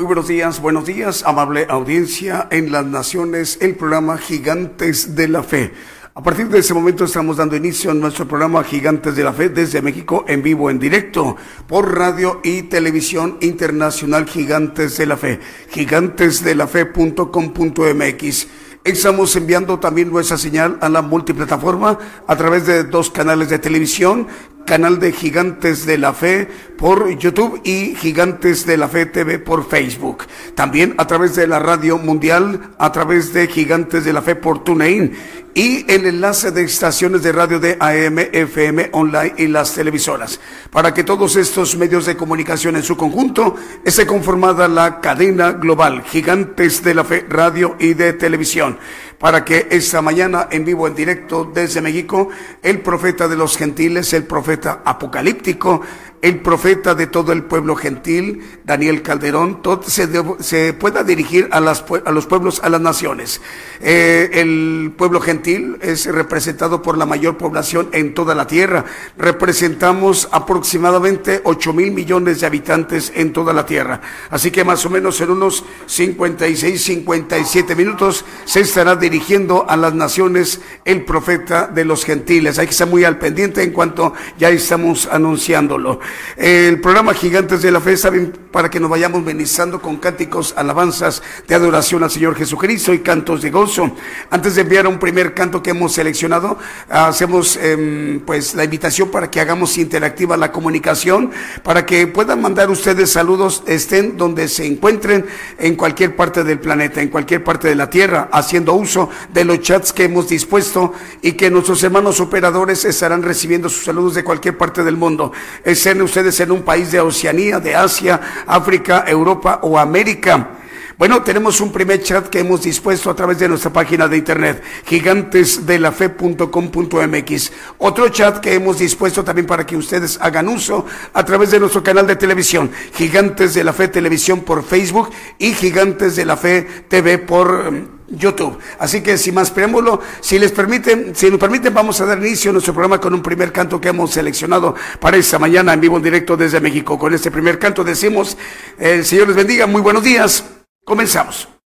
Muy buenos días, buenos días, amable audiencia en las naciones, el programa Gigantes de la Fe. A partir de ese momento estamos dando inicio a nuestro programa Gigantes de la Fe desde México en vivo, en directo, por radio y televisión internacional Gigantes de la Fe, gigantesdelafe.com.mx. Estamos enviando también nuestra señal a la multiplataforma a través de dos canales de televisión, canal de Gigantes de la Fe por YouTube y Gigantes de la Fe TV por Facebook. También a través de la radio mundial, a través de Gigantes de la Fe por TuneIn y el enlace de estaciones de radio de AM, FM, online y las televisoras. Para que todos estos medios de comunicación en su conjunto esté conformada la cadena global Gigantes de la Fe Radio y de Televisión. Para que esta mañana en vivo, en directo desde México, el profeta de los gentiles, el profeta apocalíptico, el profeta de todo el pueblo gentil, Daniel Calderón, todo se, se, pueda dirigir a, las, a, los pueblos, a las naciones. Eh, el pueblo gentil es representado por la mayor población en toda la tierra. Representamos aproximadamente 8 mil millones de habitantes en toda la tierra. Así que más o menos en unos 56, 57 minutos se estará dirigiendo a las naciones el profeta de los gentiles. Hay que estar muy al pendiente en cuanto ya estamos anunciándolo. El programa Gigantes de la Fe, saben, para que nos vayamos benizando con cánticos, alabanzas de adoración al Señor Jesucristo y cantos de gozo. Antes de enviar un primer canto que hemos seleccionado, hacemos eh, pues la invitación para que hagamos interactiva la comunicación, para que puedan mandar ustedes saludos, estén donde se encuentren, en cualquier parte del planeta, en cualquier parte de la tierra, haciendo uso de los chats que hemos dispuesto y que nuestros hermanos operadores estarán recibiendo sus saludos de cualquier parte del mundo. Estén ustedes en un país de Oceanía, de Asia, África, Europa o América. Bueno, tenemos un primer chat que hemos dispuesto a través de nuestra página de internet, gigantesdelafe.com.mx. Otro chat que hemos dispuesto también para que ustedes hagan uso a través de nuestro canal de televisión, Gigantes de la Fe Televisión por Facebook y Gigantes de la Fe TV por mm, YouTube. Así que sin más preámbulo, si les permiten, si nos permiten, vamos a dar inicio a nuestro programa con un primer canto que hemos seleccionado para esta mañana en vivo en directo desde México. Con este primer canto decimos, el Señor les bendiga, muy buenos días. Comenzamos.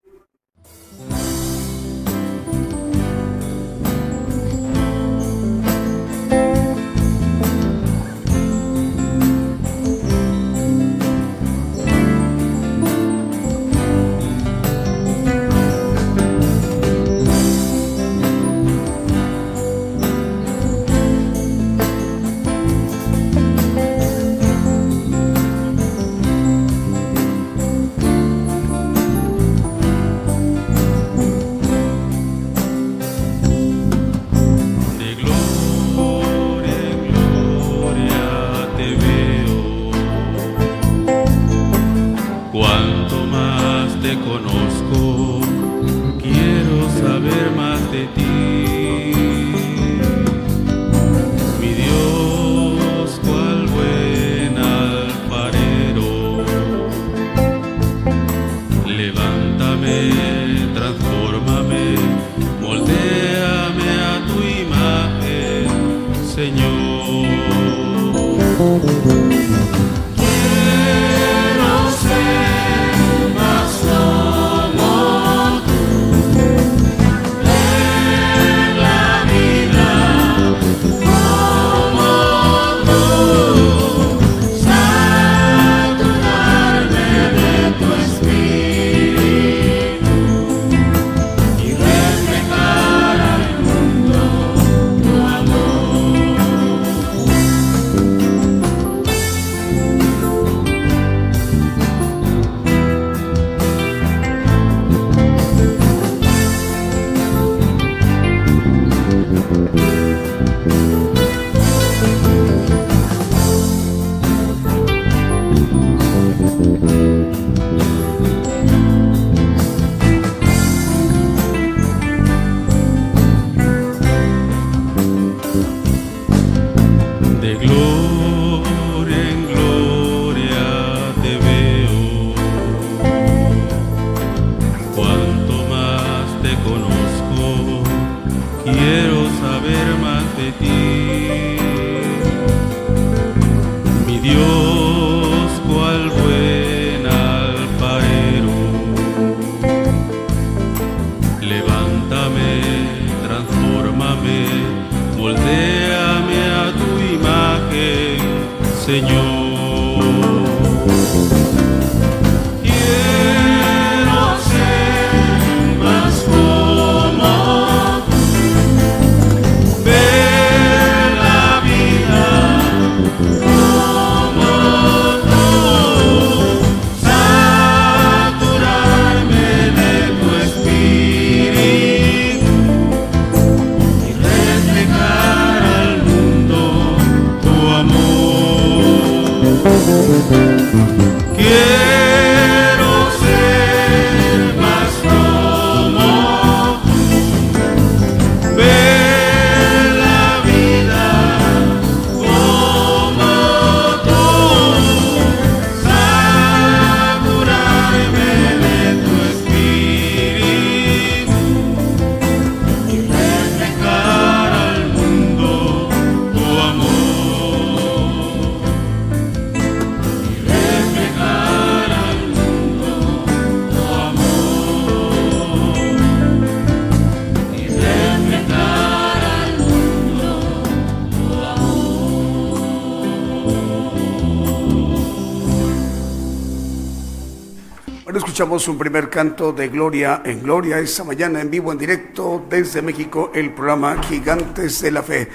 Escuchamos un primer canto de Gloria en Gloria esta mañana en vivo, en directo desde México, el programa Gigantes de la Fe.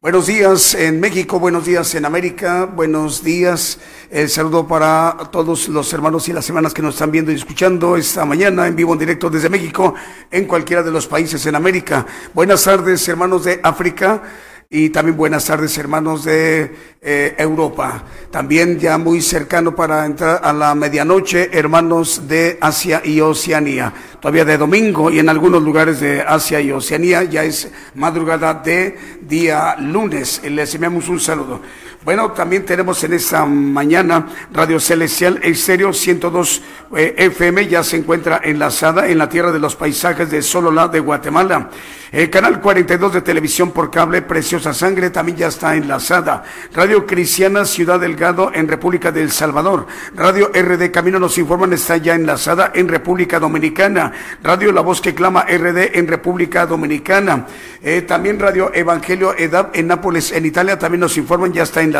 Buenos días en México, buenos días en América, buenos días. El saludo para todos los hermanos y las hermanas que nos están viendo y escuchando esta mañana en vivo, en directo desde México, en cualquiera de los países en América. Buenas tardes, hermanos de África. Y también buenas tardes, hermanos de eh, Europa. También ya muy cercano para entrar a la medianoche, hermanos de Asia y Oceanía. Todavía de domingo y en algunos lugares de Asia y Oceanía ya es madrugada de día lunes. Les enviamos un saludo. Bueno, también tenemos en esta mañana Radio Celestial Estéreo 102 eh, FM, ya se encuentra enlazada en la tierra de los paisajes de Solola de Guatemala. El canal 42 de televisión por cable Preciosa Sangre también ya está enlazada. Radio Cristiana Ciudad Delgado en República del Salvador. Radio RD Camino nos informan está ya enlazada en República Dominicana. Radio La Voz que Clama RD en República Dominicana. Eh, también Radio Evangelio EDAP en Nápoles, en Italia, también nos informan ya está enlazada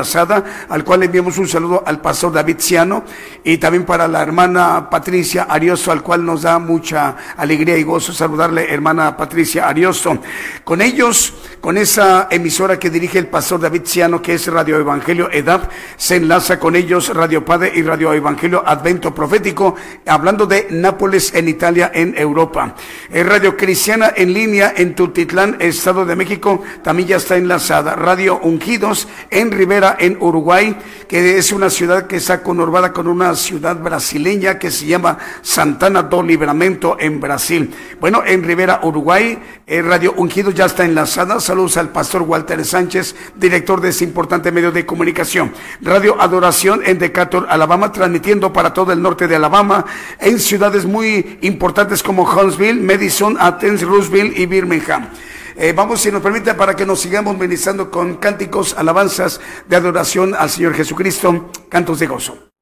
al cual enviamos un saludo al pastor David Ciano y también para la hermana Patricia Ariosto, al cual nos da mucha alegría y gozo saludarle, hermana Patricia Ariosto. Con ellos, con esa emisora que dirige el pastor David Ciano, que es Radio Evangelio EDAP, se enlaza con ellos Radio Padre y Radio Evangelio Advento Profético, hablando de Nápoles en Italia, en Europa. Radio Cristiana en línea en Tultitlán, Estado de México, también ya está enlazada. Radio Ungidos en Rivera en Uruguay, que es una ciudad que está conurbada con una ciudad brasileña que se llama Santana do Libramento en Brasil. Bueno, en Rivera, Uruguay, eh, Radio Ungido ya está enlazada. Saludos al pastor Walter Sánchez, director de ese importante medio de comunicación. Radio Adoración en Decatur, Alabama, transmitiendo para todo el norte de Alabama, en ciudades muy importantes como Huntsville, Madison, Athens, Roosevelt y Birmingham. Eh, vamos, si nos permite, para que nos sigamos ministrando con cánticos, alabanzas de adoración al Señor Jesucristo, cantos de gozo.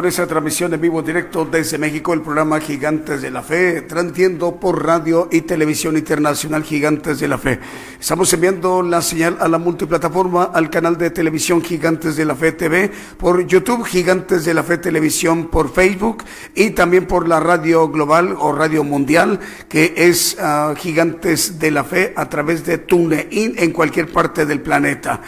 Con esa transmisión en vivo directo desde México, el programa Gigantes de la Fe, transmitiendo por radio y televisión internacional Gigantes de la Fe. Estamos enviando la señal a la multiplataforma, al canal de televisión Gigantes de la Fe TV, por YouTube Gigantes de la Fe Televisión, por Facebook y también por la radio global o radio mundial, que es uh, Gigantes de la Fe a través de TuneIn en cualquier parte del planeta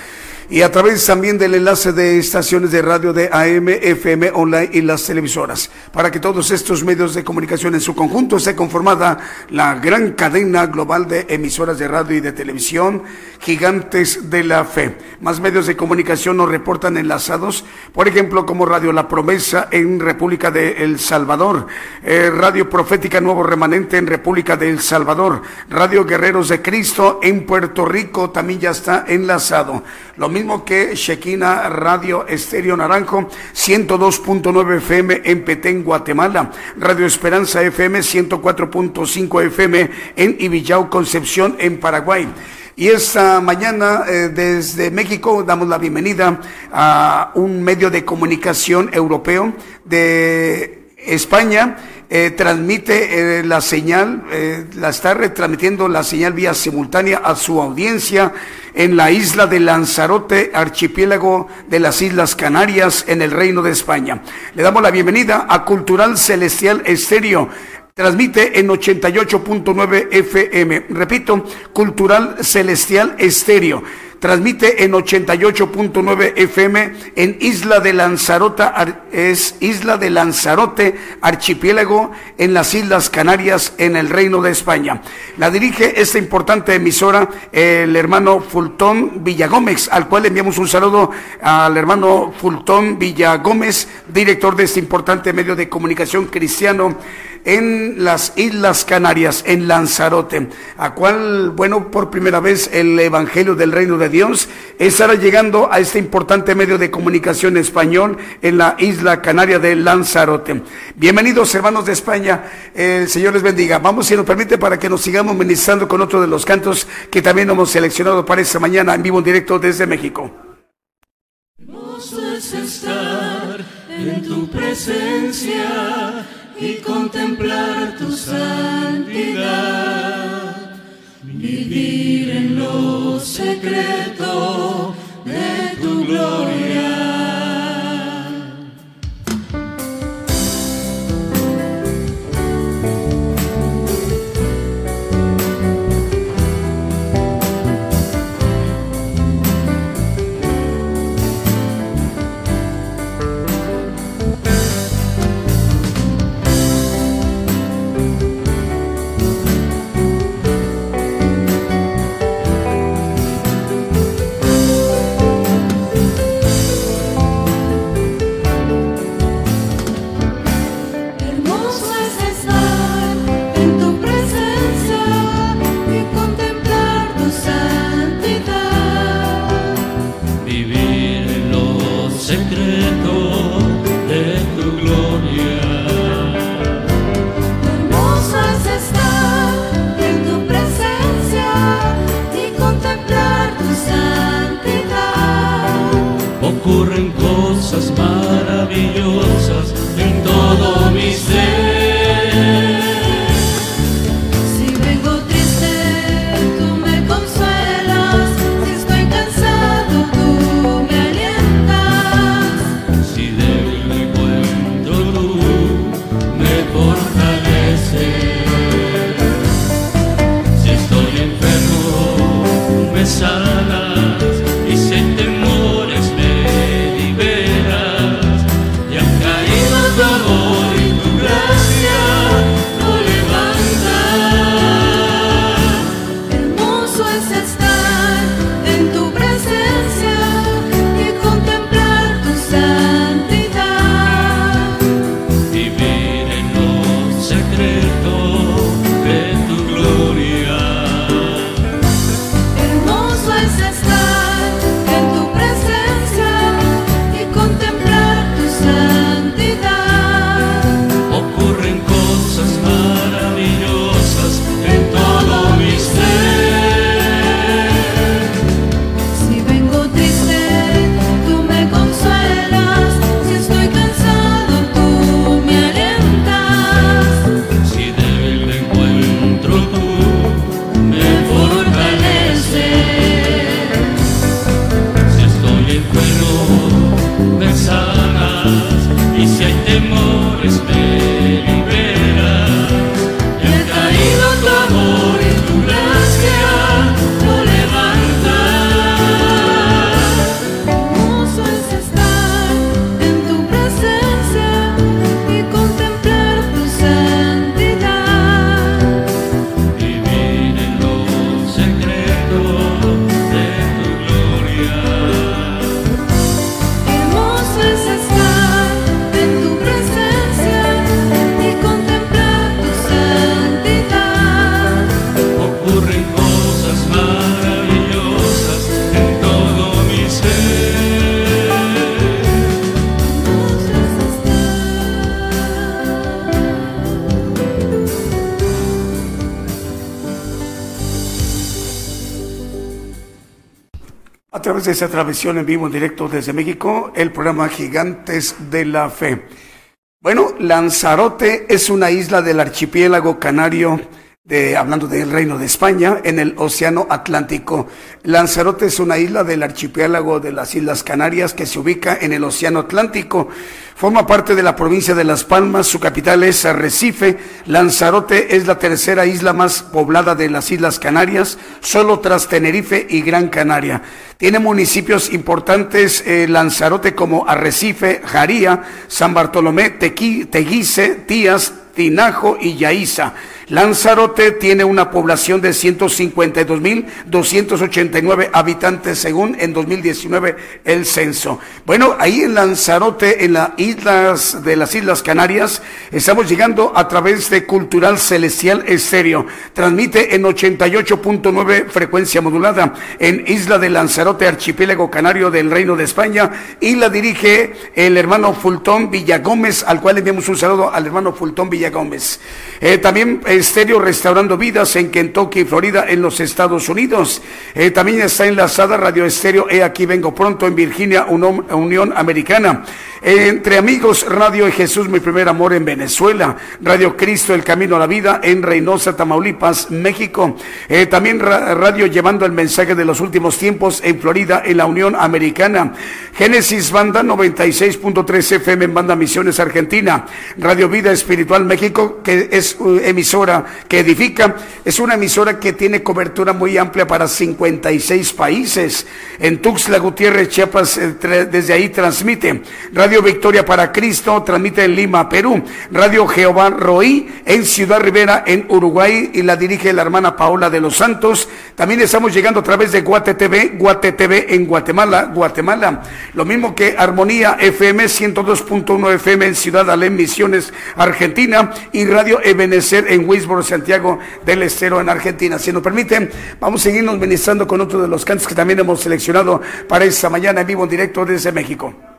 y a través también del enlace de estaciones de radio de AM, FM, online y las televisoras. Para que todos estos medios de comunicación en su conjunto esté conformada la gran cadena global de emisoras de radio y de televisión, gigantes de la fe. Más medios de comunicación nos reportan enlazados, por ejemplo, como Radio La Promesa en República de El Salvador, eh, Radio Profética Nuevo Remanente en República de El Salvador, Radio Guerreros de Cristo en Puerto Rico también ya está enlazado. Lo mismo que Shekina Radio Estéreo Naranjo, 102.9 FM en Petén, Guatemala. Radio Esperanza FM, 104.5 FM en Ibillau, Concepción, en Paraguay. Y esta mañana eh, desde México damos la bienvenida a un medio de comunicación europeo de España eh, transmite eh, la señal, eh, la está retransmitiendo la señal vía simultánea a su audiencia en la isla de Lanzarote, archipiélago de las Islas Canarias, en el Reino de España. Le damos la bienvenida a Cultural Celestial Estéreo. Transmite en 88.9 FM. Repito, Cultural Celestial Estéreo transmite en 88.9 FM en Isla de Lanzarote, es Isla de Lanzarote, archipiélago en las Islas Canarias, en el Reino de España. La dirige esta importante emisora el hermano Fultón Villagómez, al cual enviamos un saludo al hermano Fultón Villagómez, director de este importante medio de comunicación cristiano en las Islas Canarias, en Lanzarote, a cual, bueno, por primera vez el Evangelio del Reino de Dios estará llegando a este importante medio de comunicación español en la isla canaria de Lanzarote. Bienvenidos hermanos de España, el Señor les bendiga. Vamos, si nos permite, para que nos sigamos ministrando con otro de los cantos que también hemos seleccionado para esta mañana en vivo en directo desde México. Y contemplar tu santidad, vivir en lo secreto de tu gloria. A través de esa transmisión en vivo directo desde México, el programa Gigantes de la Fe. Bueno, Lanzarote es una isla del archipiélago canario de, hablando del Reino de España, en el Océano Atlántico. Lanzarote es una isla del archipiélago de las Islas Canarias que se ubica en el Océano Atlántico. Forma parte de la provincia de Las Palmas, su capital es Arrecife. Lanzarote es la tercera isla más poblada de las Islas Canarias, solo tras Tenerife y Gran Canaria. Tiene municipios importantes eh, Lanzarote como Arrecife, Jaría, San Bartolomé, Tequi, Teguise, Tías, Tinajo y Yaiza. Lanzarote tiene una población de 152.289 habitantes según en 2019 el censo. Bueno, ahí en Lanzarote, en las islas de las Islas Canarias, estamos llegando a través de Cultural Celestial Estéreo. Transmite en 88.9 frecuencia modulada en Isla de Lanzarote, archipiélago canario del Reino de España y la dirige el hermano Fultón Villagómez, al cual enviamos un saludo al hermano Fultón Villagómez. Eh, también Estéreo Restaurando Vidas en Kentucky, Florida, en los Estados Unidos. Eh, también está enlazada Radio Estéreo He Aquí Vengo Pronto en Virginia, Unión Americana. Entre Amigos, Radio Jesús, mi primer amor en Venezuela. Radio Cristo, El Camino a la Vida en Reynosa, Tamaulipas, México. Eh, también Radio Llevando el Mensaje de los Últimos Tiempos en Florida, en la Unión Americana. Génesis Banda 96.3 FM en Banda Misiones Argentina. Radio Vida Espiritual México, que es emisora que edifica. Es una emisora que tiene cobertura muy amplia para 56 países. En Tuxtla Gutiérrez, Chiapas, eh, desde ahí transmite. Radio Victoria para Cristo transmite en Lima, Perú. Radio Jehová Roí en Ciudad Rivera, en Uruguay, y la dirige la hermana Paola de los Santos. También estamos llegando a través de Guate TV, Guate TV en Guatemala, Guatemala. Lo mismo que Armonía FM 102.1 FM en Ciudad Alem, Misiones, Argentina, y Radio Ebenecer en Wisborne Santiago del Estero en Argentina. Si nos permiten, vamos a seguirnos ministrando con otro de los cantos que también hemos seleccionado para esta mañana en vivo en directo desde México.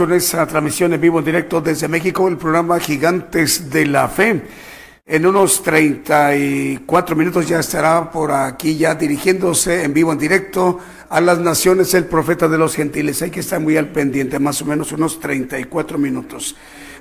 Con esta transmisión en vivo en directo desde México, el programa Gigantes de la Fe. En unos 34 minutos ya estará por aquí ya dirigiéndose en vivo en directo a las naciones el profeta de los gentiles. Hay que estar muy al pendiente, más o menos unos 34 minutos.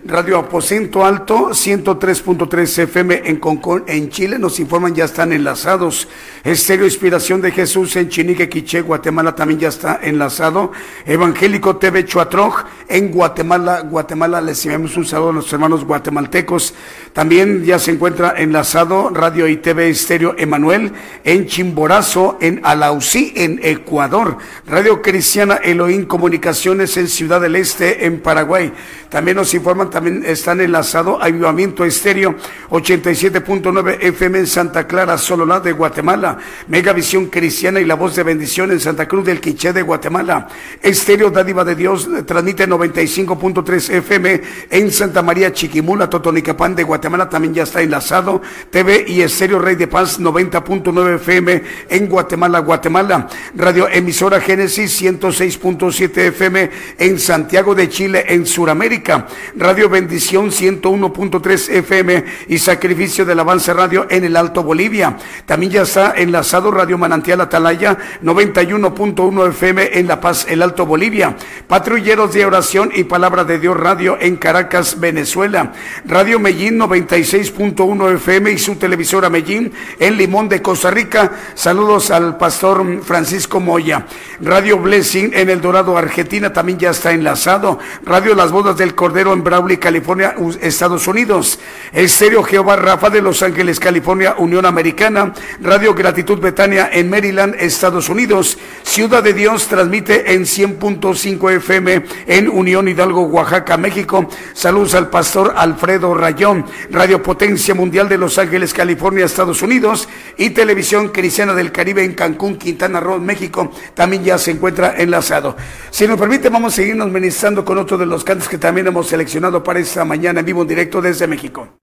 Radio Aposento Alto, 103.3 FM en Concón, en Chile, nos informan ya están enlazados. Estéreo Inspiración de Jesús en Chinique, Quiché, Guatemala también ya está enlazado. Evangélico TV Chuatroj en Guatemala, Guatemala, les enviamos un saludo a nuestros hermanos guatemaltecos. También ya se encuentra enlazado Radio y TV Estéreo Emanuel en Chimborazo, en Alausí, en Ecuador. Radio Cristiana Elohim Comunicaciones en Ciudad del Este, en Paraguay. También nos informan, también están enlazados Avivamiento Estéreo 87.9 FM en Santa Clara, Sololá de Guatemala. Megavisión Cristiana y la Voz de Bendición en Santa Cruz del Quiché de Guatemala. Estéreo Dádiva de Dios eh, transmite 95.3 FM en Santa María Chiquimula, Totonicapán de Guatemala. También ya está enlazado. TV y Estéreo Rey de Paz 90.9 FM en Guatemala, Guatemala. Radio Emisora Génesis 106.7 FM en Santiago de Chile, en Sudamérica. Radio Bendición 101.3 FM y Sacrificio del Avance Radio en el Alto Bolivia. También ya está enlazado Radio Manantial Atalaya 91.1 FM en La Paz, el Alto Bolivia. Patrulleros de Oración y Palabra de Dios Radio en Caracas, Venezuela. Radio Mellín 96.1 FM y su televisora Mellín en Limón de Costa Rica. Saludos al pastor Francisco Moya. Radio Blessing en El Dorado, Argentina también ya está enlazado. Radio Las Bodas del Cordero en Brawley, California, Estados Unidos. Estéreo Jehová Rafa de Los Ángeles, California, Unión Americana. Radio Gratitud Betania en Maryland, Estados Unidos. Ciudad de Dios transmite en 100.5 FM en Unión Hidalgo, Oaxaca, México. Saludos al pastor Alfredo Rayón. Radio Potencia Mundial de Los Ángeles, California, Estados Unidos. Y Televisión Cristiana del Caribe en Cancún, Quintana Roo, México. También ya se encuentra enlazado. Si nos permite, vamos a seguirnos ministrando con otro de los cantos que también hemos seleccionado para esta mañana en vivo en directo desde México.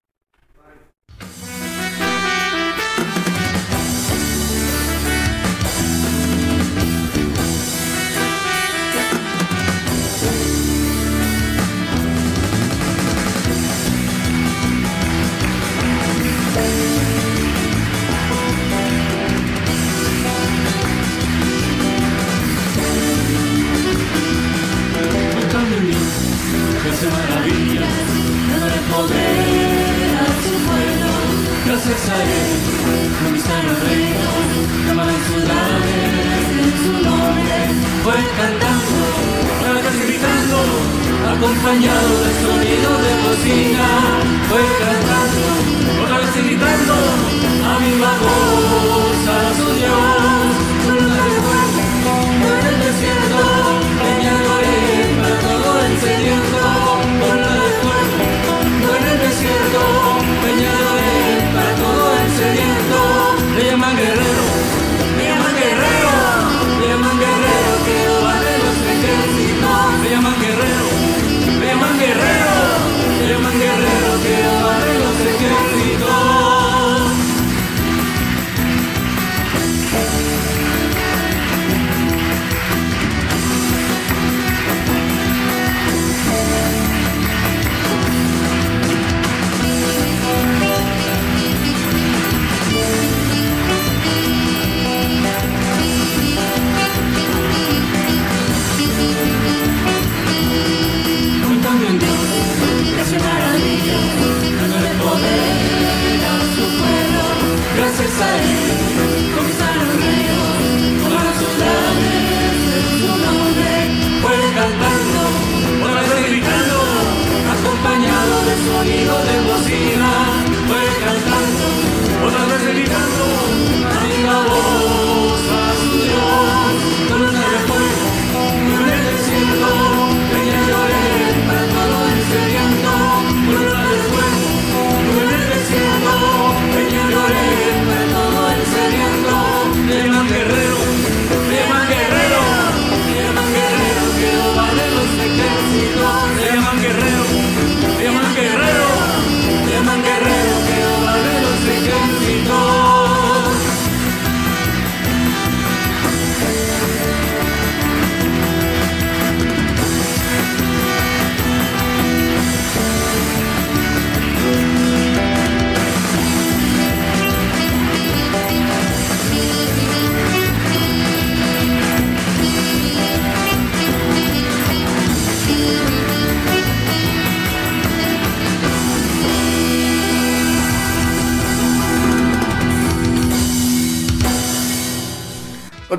Acompañado del sonido de bocina. Fue cantando, vez gritando, a viva voz Guerrero, Leman Guerrero, Leman Guerrero.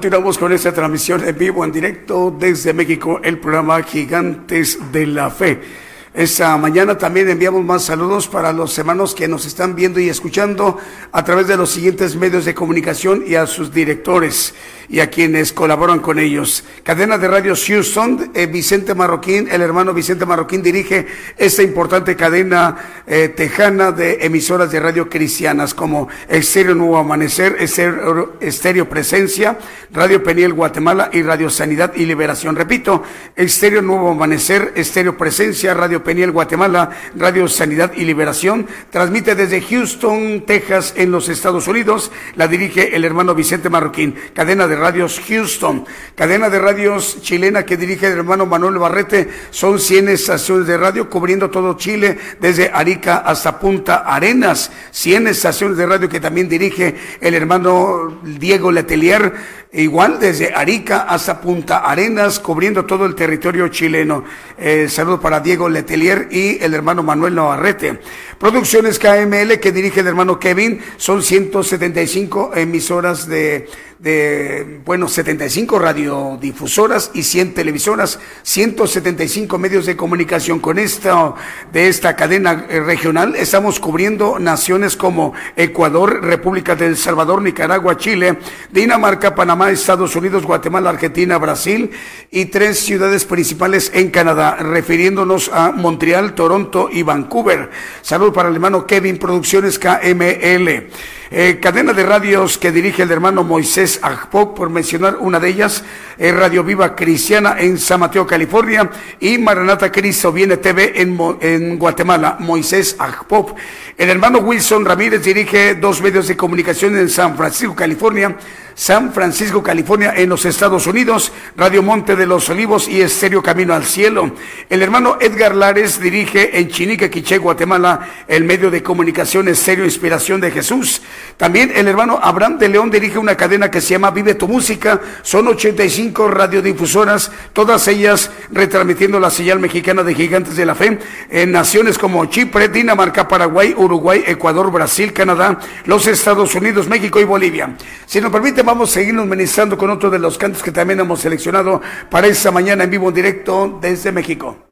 Continuamos con esta transmisión en vivo, en directo desde México, el programa Gigantes de la Fe. Esta mañana también enviamos más saludos para los hermanos que nos están viendo y escuchando a través de los siguientes medios de comunicación y a sus directores y a quienes colaboran con ellos. Cadena de Radio Houston, eh, Vicente Marroquín, el hermano Vicente Marroquín dirige esta importante cadena eh, tejana de emisoras de radio cristianas como Estéreo Nuevo Amanecer, Estéreo, Presencia, Radio Peniel Guatemala y Radio Sanidad y Liberación. Repito, Estéreo Nuevo Amanecer, Estéreo Presencia, Radio Peniel Guatemala, Radio Sanidad y Liberación. Transmite desde Houston, Texas, en los Estados Unidos. La dirige el hermano Vicente Marroquín. Cadena de Radios Houston. Cadena de radios chilena que dirige el hermano Manuel Barrete. Son 100 estaciones de radio cubriendo todo Chile, desde Arica hasta Punta Arenas. 100 estaciones de radio que también dirige el hermano Diego Letelier igual desde Arica hasta Punta Arenas, cubriendo todo el territorio chileno. Eh, saludo para Diego Letelier y el hermano Manuel Navarrete. Producciones KML que dirige el hermano Kevin, son 175 emisoras de, de, bueno, 75 radiodifusoras y 100 televisoras, 175 medios de comunicación con esta, de esta cadena eh, regional. Estamos cubriendo naciones como Ecuador, República del Salvador, Nicaragua, Chile, Dinamarca, Panamá, Estados Unidos, Guatemala, Argentina, Brasil y tres ciudades principales en Canadá, refiriéndonos a Montreal, Toronto y Vancouver. Saludos para el hermano Kevin Producciones KML. Eh, cadena de radios que dirige el hermano Moisés Agpok, por mencionar una de ellas, Radio Viva Cristiana en San Mateo, California, y Maranata Cristo Viene TV en, en Guatemala, Moisés Agpop. El hermano Wilson Ramírez dirige dos medios de comunicación en San Francisco, California, San Francisco, California, en los Estados Unidos, Radio Monte de los Olivos y Estéreo Camino al Cielo. El hermano Edgar Lares dirige en Chinique, Quiché, Guatemala, el medio de comunicación Estéreo Inspiración de Jesús. También el hermano Abraham de León dirige una cadena que se llama Vive tu Música. Son 85 radiodifusoras, todas ellas retransmitiendo la señal mexicana de Gigantes de la Fe en naciones como Chipre, Dinamarca, Paraguay, Uruguay, Ecuador, Brasil, Canadá, los Estados Unidos, México y Bolivia. Si nos vamos a seguirnos ministrando con otro de los cantos que también hemos seleccionado para esta mañana en vivo en directo desde México.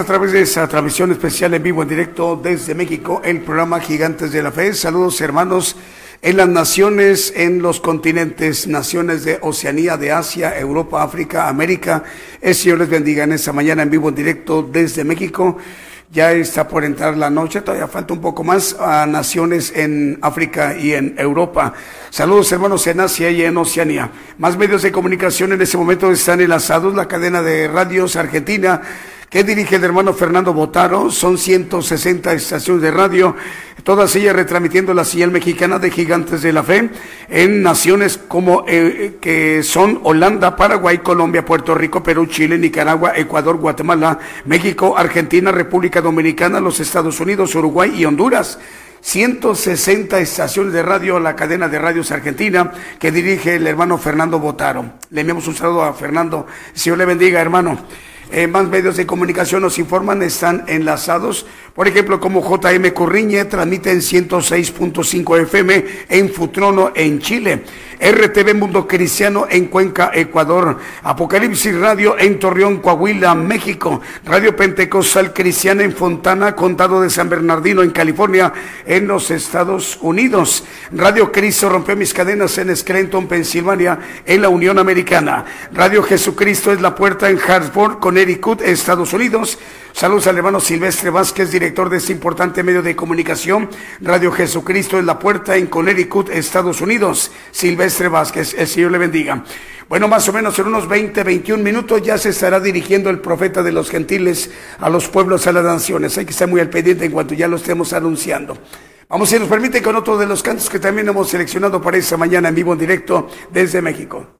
A través de esa transmisión especial en vivo, en directo desde México, el programa Gigantes de la Fe. Saludos hermanos en las naciones, en los continentes, naciones de Oceanía, de Asia, Europa, África, América. El Señor les bendiga en esta mañana en vivo, en directo desde México. Ya está por entrar la noche, todavía falta un poco más a naciones en África y en Europa. Saludos hermanos en Asia y en Oceanía. Más medios de comunicación en este momento están enlazados, la cadena de radios argentina que dirige el hermano Fernando Botaro. Son 160 estaciones de radio, todas ellas retransmitiendo la señal mexicana de Gigantes de la Fe en naciones como eh, que son Holanda, Paraguay, Colombia, Puerto Rico, Perú, Chile, Nicaragua, Ecuador, Guatemala, México, Argentina, República Dominicana, los Estados Unidos, Uruguay y Honduras. 160 estaciones de radio, la cadena de radios argentina que dirige el hermano Fernando Botaro. Le enviamos un saludo a Fernando. Señor le bendiga, hermano. Eh, más medios de comunicación nos informan, están enlazados. Por ejemplo, como JM Corriñe transmite en 106.5 FM en Futrono, en Chile. RTV Mundo Cristiano en Cuenca, Ecuador. Apocalipsis Radio en Torreón, Coahuila, México. Radio Pentecostal Cristiana en Fontana, Condado de San Bernardino, en California, en los Estados Unidos. Radio Cristo rompió mis cadenas en Scranton, Pensilvania, en la Unión Americana. Radio Jesucristo es la puerta en Hartford, Connecticut, Estados Unidos. Saludos al hermano Silvestre Vázquez, director de este importante medio de comunicación. Radio Jesucristo es la puerta en Connecticut, Estados Unidos. Silvestre Vázquez, el Señor le bendiga. Bueno, más o menos en unos 20, 21 minutos ya se estará dirigiendo el profeta de los gentiles a los pueblos, a las naciones. Hay que estar muy al pendiente en cuanto ya lo estemos anunciando. Vamos, si nos permite, con otro de los cantos que también hemos seleccionado para esta mañana en vivo en directo desde México.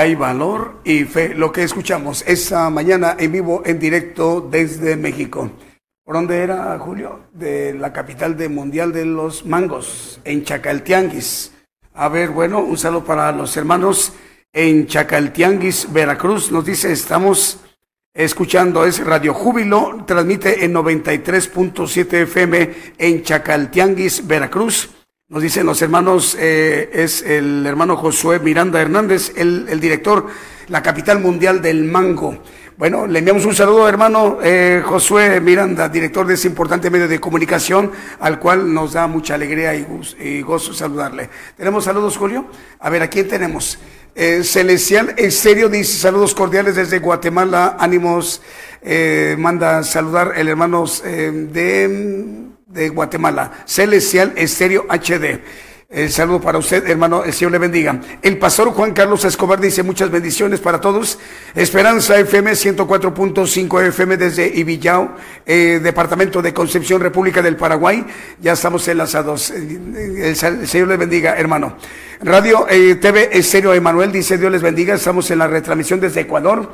Hay valor y fe, lo que escuchamos esta mañana en vivo, en directo desde México. ¿Por dónde era, Julio? De la capital de Mundial de los Mangos, en Chacaltianguis. A ver, bueno, un saludo para los hermanos en Chacaltianguis, Veracruz. Nos dice, estamos escuchando, es Radio Júbilo, transmite en 93.7 FM en Chacaltianguis, Veracruz. Nos dicen los hermanos, eh, es el hermano Josué Miranda Hernández, el, el, director, la capital mundial del mango. Bueno, le enviamos un saludo, hermano eh, Josué Miranda, director de ese importante medio de comunicación, al cual nos da mucha alegría y, y gozo saludarle. ¿Tenemos saludos, Julio? A ver, ¿a quién tenemos? Eh, Celestial Estéreo dice saludos cordiales desde Guatemala, ánimos, eh, manda saludar el hermano de de Guatemala, Celestial Estéreo HD. El saludo para usted, hermano, el Señor le bendiga. El pastor Juan Carlos Escobar dice muchas bendiciones para todos. Esperanza FM 104.5 FM desde Ibillao, eh, Departamento de Concepción, República del Paraguay. Ya estamos enlazados. El, Señor le bendiga, hermano. Radio eh, TV Estéreo Emanuel dice Dios les bendiga. Estamos en la retransmisión desde Ecuador.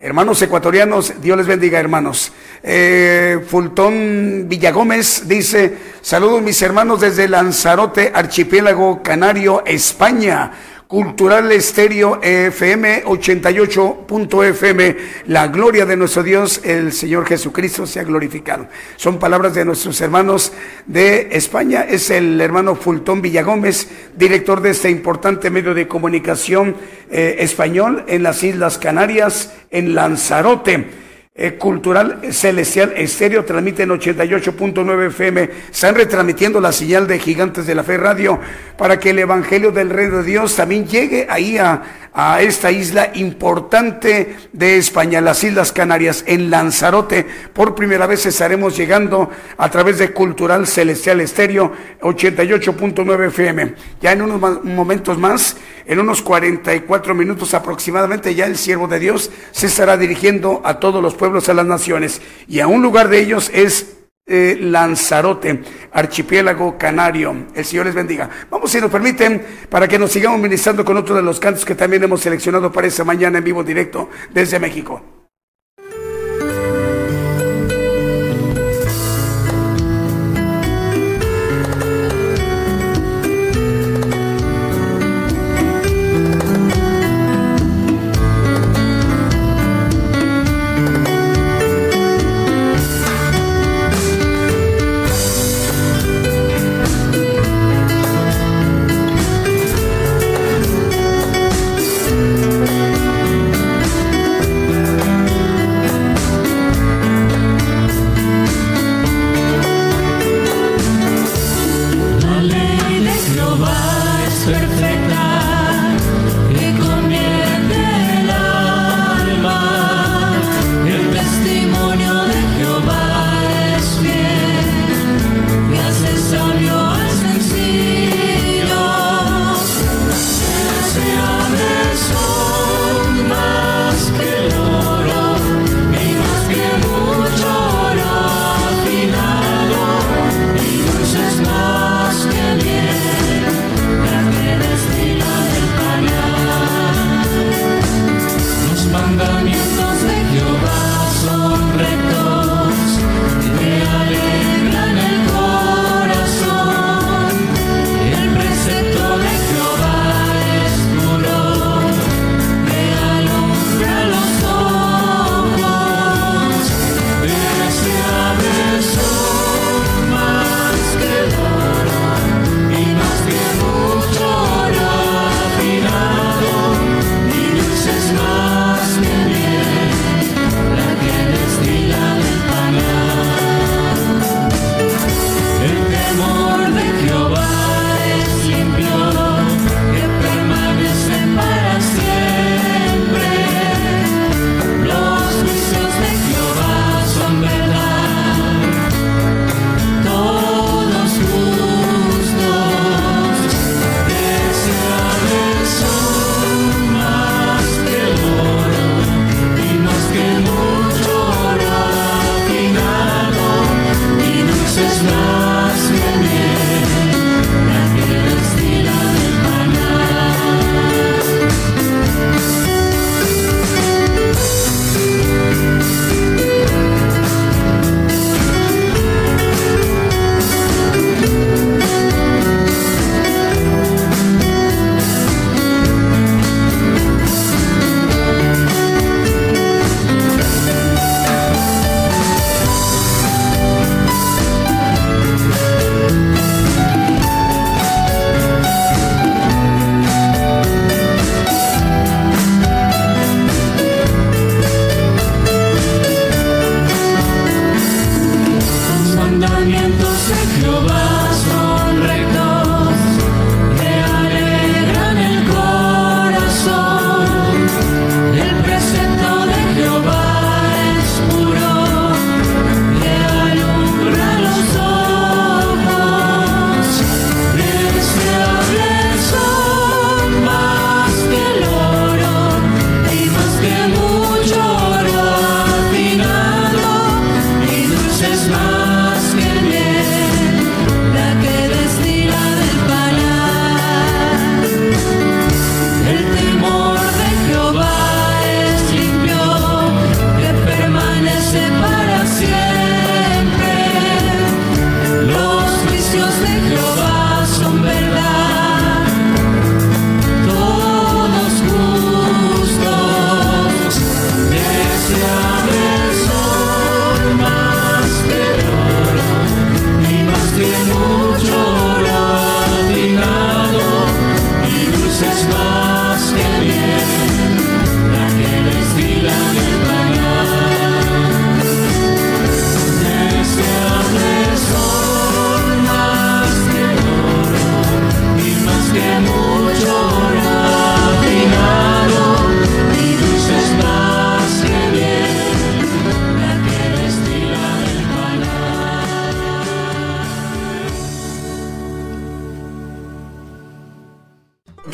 Hermanos ecuatorianos, Dios les bendiga, hermanos. Eh, Fultón Villagómez dice, saludos mis hermanos desde Lanzarote, Archipiélago Canario, España. Cultural Estéreo FM 88.fm. La gloria de nuestro Dios, el Señor Jesucristo, sea glorificado. Son palabras de nuestros hermanos de España. Es el hermano Fultón Villagómez, director de este importante medio de comunicación eh, español en las Islas Canarias, en Lanzarote. Eh, cultural Celestial Estéreo transmite en 88.9 FM. Están retransmitiendo la señal de Gigantes de la Fe Radio para que el Evangelio del Rey de Dios también llegue ahí a, a esta isla importante de España, las Islas Canarias, en Lanzarote. Por primera vez estaremos llegando a través de Cultural Celestial Estéreo 88.9 FM. Ya en unos momentos más, en unos 44 minutos aproximadamente, ya el siervo de Dios se estará dirigiendo a todos los pueblos, a las naciones. Y a un lugar de ellos es eh, Lanzarote, archipiélago canario. El Señor les bendiga. Vamos, si nos permiten, para que nos sigamos ministrando con otro de los cantos que también hemos seleccionado para esta mañana en vivo directo desde México.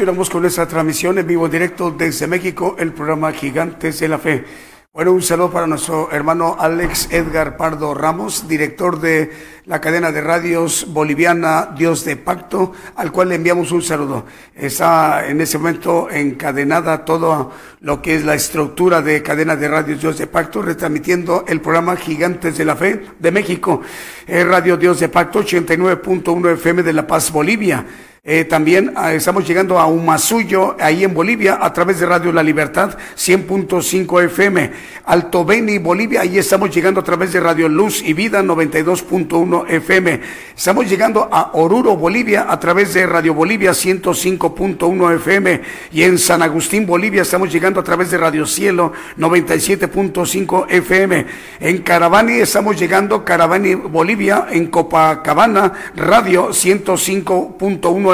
Continuamos con esta transmisión en vivo directo desde México, el programa Gigantes de la Fe. Bueno, un saludo para nuestro hermano Alex Edgar Pardo Ramos, director de la cadena de radios boliviana Dios de Pacto, al cual le enviamos un saludo. Está en ese momento encadenada todo lo que es la estructura de cadena de radios Dios de Pacto, retransmitiendo el programa Gigantes de la Fe de México, Radio Dios de Pacto 89.1 FM de La Paz, Bolivia. Eh, también ah, estamos llegando a Humasuyo, ahí en Bolivia, a través de Radio La Libertad, 100.5 FM. Alto Beni, Bolivia, ahí estamos llegando a través de Radio Luz y Vida, 92.1 FM. Estamos llegando a Oruro, Bolivia, a través de Radio Bolivia, 105.1 FM. Y en San Agustín, Bolivia, estamos llegando a través de Radio Cielo, 97.5 FM. En Caravani estamos llegando, Caravani, Bolivia, en Copacabana, Radio 105.1 FM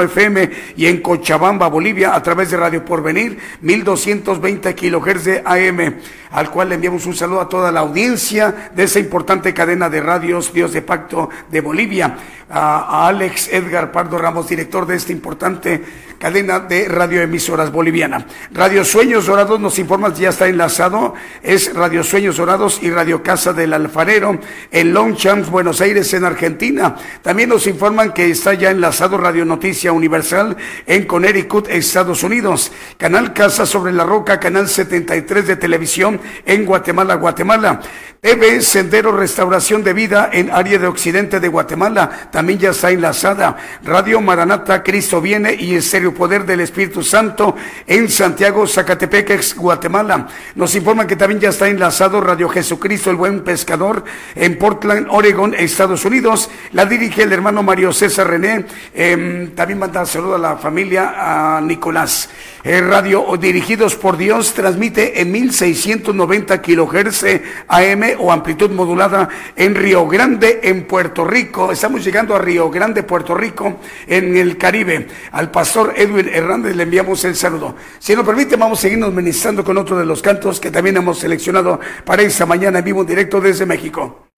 y en Cochabamba, Bolivia, a través de Radio Porvenir, 1220 kilohertz de AM, al cual le enviamos un saludo a toda la audiencia de esa importante cadena de radios Dios de Pacto de Bolivia, a, Alex Edgar Pardo Ramos, director de esta importante cadena de radioemisoras boliviana. Radio Sueños Dorados nos informa ya está enlazado, es Radio Sueños Dorados y Radio Casa del Alfarero en Longchamps, Buenos Aires, en Argentina. También nos informan que está ya enlazado Radio Noticia Universal en Connecticut, Estados Unidos. Canal Casa sobre la Roca, Canal 73 de televisión en Guatemala, Guatemala. TV Sendero Restauración de Vida en área de Occidente de Guatemala, también ya está enlazada. Radio Maranata, Cristo viene y el poder del Espíritu Santo en Santiago, Zacatepec, Guatemala. Nos informan que también ya está enlazado Radio Jesucristo, el buen pescador en Portland, Oregon, Estados Unidos. La dirige el hermano Mario César René. Em, también manda saludo a la familia, a Nicolás. El radio Dirigidos por Dios transmite en 1690 kilohertz AM o amplitud modulada en Río Grande, en Puerto Rico. Estamos llegando a Río Grande, Puerto Rico, en el Caribe. Al pastor Edwin Hernández le enviamos el saludo. Si nos permite, vamos a seguirnos ministrando con otro de los cantos que también hemos seleccionado para esta mañana en vivo directo desde México.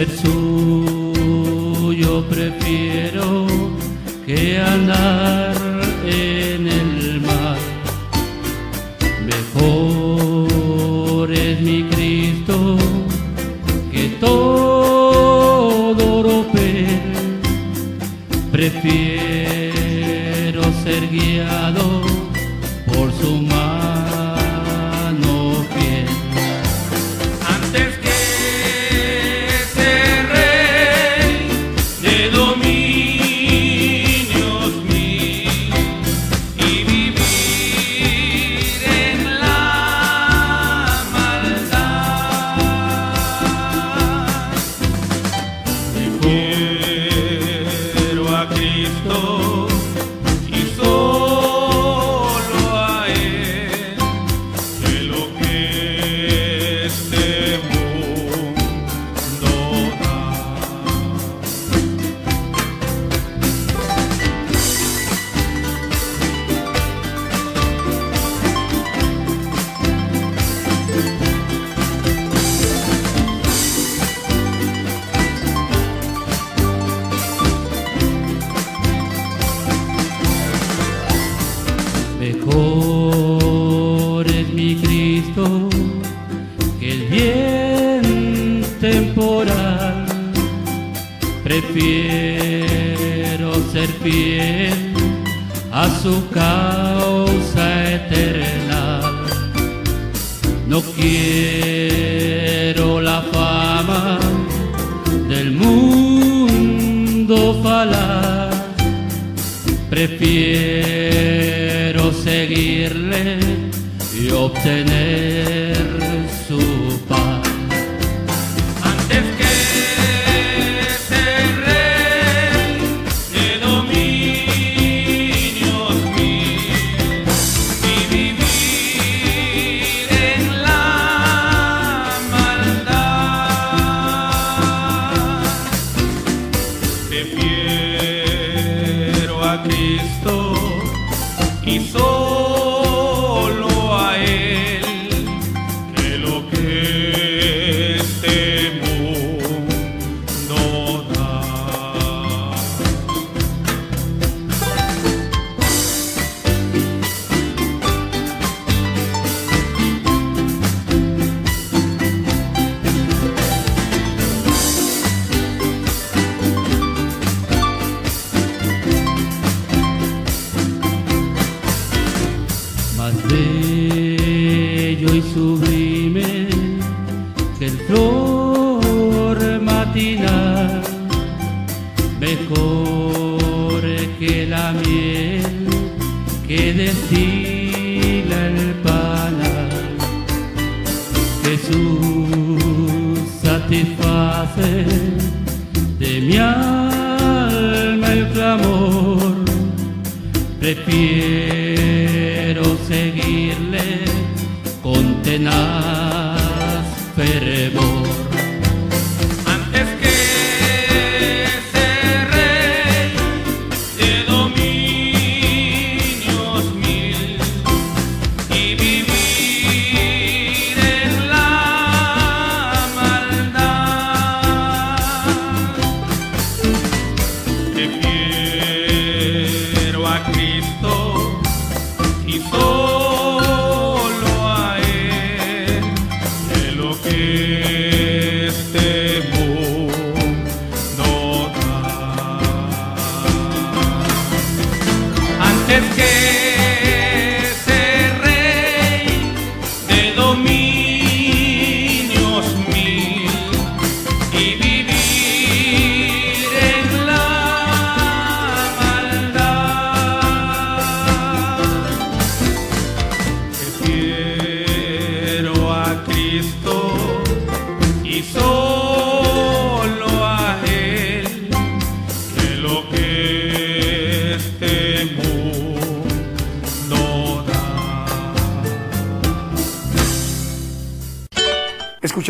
Ser suyo prefiero que andar en el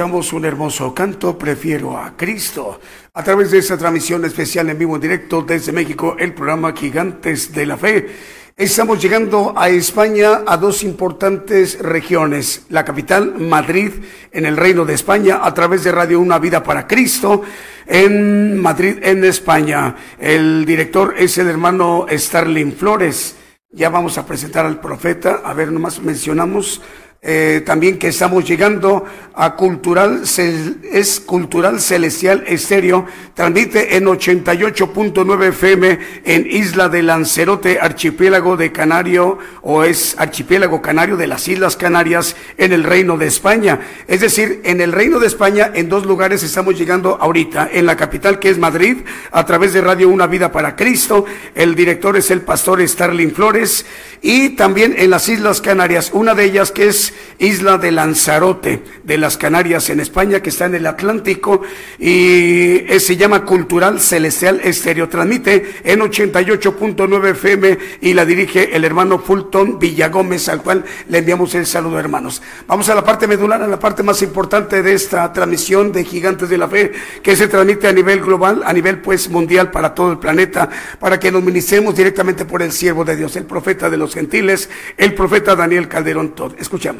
Escuchamos un hermoso canto, Prefiero a Cristo. A través de esta transmisión especial en vivo en directo desde México, el programa Gigantes de la Fe. Estamos llegando a España, a dos importantes regiones. La capital, Madrid, en el Reino de España, a través de Radio Una Vida para Cristo, en Madrid, en España. El director es el hermano Starling Flores. Ya vamos a presentar al profeta. A ver, nomás mencionamos eh, también que estamos llegando a Cultural, es Cultural Celestial Estéreo, transmite en 88.9 FM en Isla de Lancerote, archipiélago de Canario, o es archipiélago canario de las Islas Canarias en el Reino de España. Es decir, en el Reino de España, en dos lugares estamos llegando ahorita, en la capital que es Madrid, a través de Radio Una Vida para Cristo, el director es el pastor Starling Flores, y también en las Islas Canarias, una de ellas que es Isla de Lanzarote, de las Canarias en España, que está en el Atlántico, y se llama Cultural Celestial Estéreo. Transmite en 88.9 FM y la dirige el hermano Fulton Villagómez, al cual le enviamos el saludo, hermanos. Vamos a la parte medular, a la parte más importante de esta transmisión de Gigantes de la Fe, que se transmite a nivel global, a nivel pues mundial para todo el planeta, para que nos ministremos directamente por el siervo de Dios, el profeta de los gentiles, el profeta Daniel Calderón Todd. Escuchamos.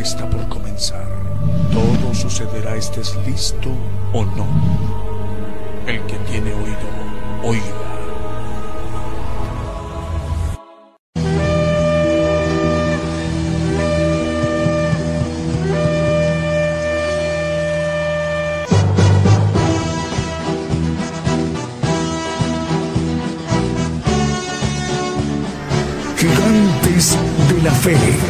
Está por comenzar. Todo sucederá estés listo o no. El que tiene oído, oiga. Gigantes de la Fe.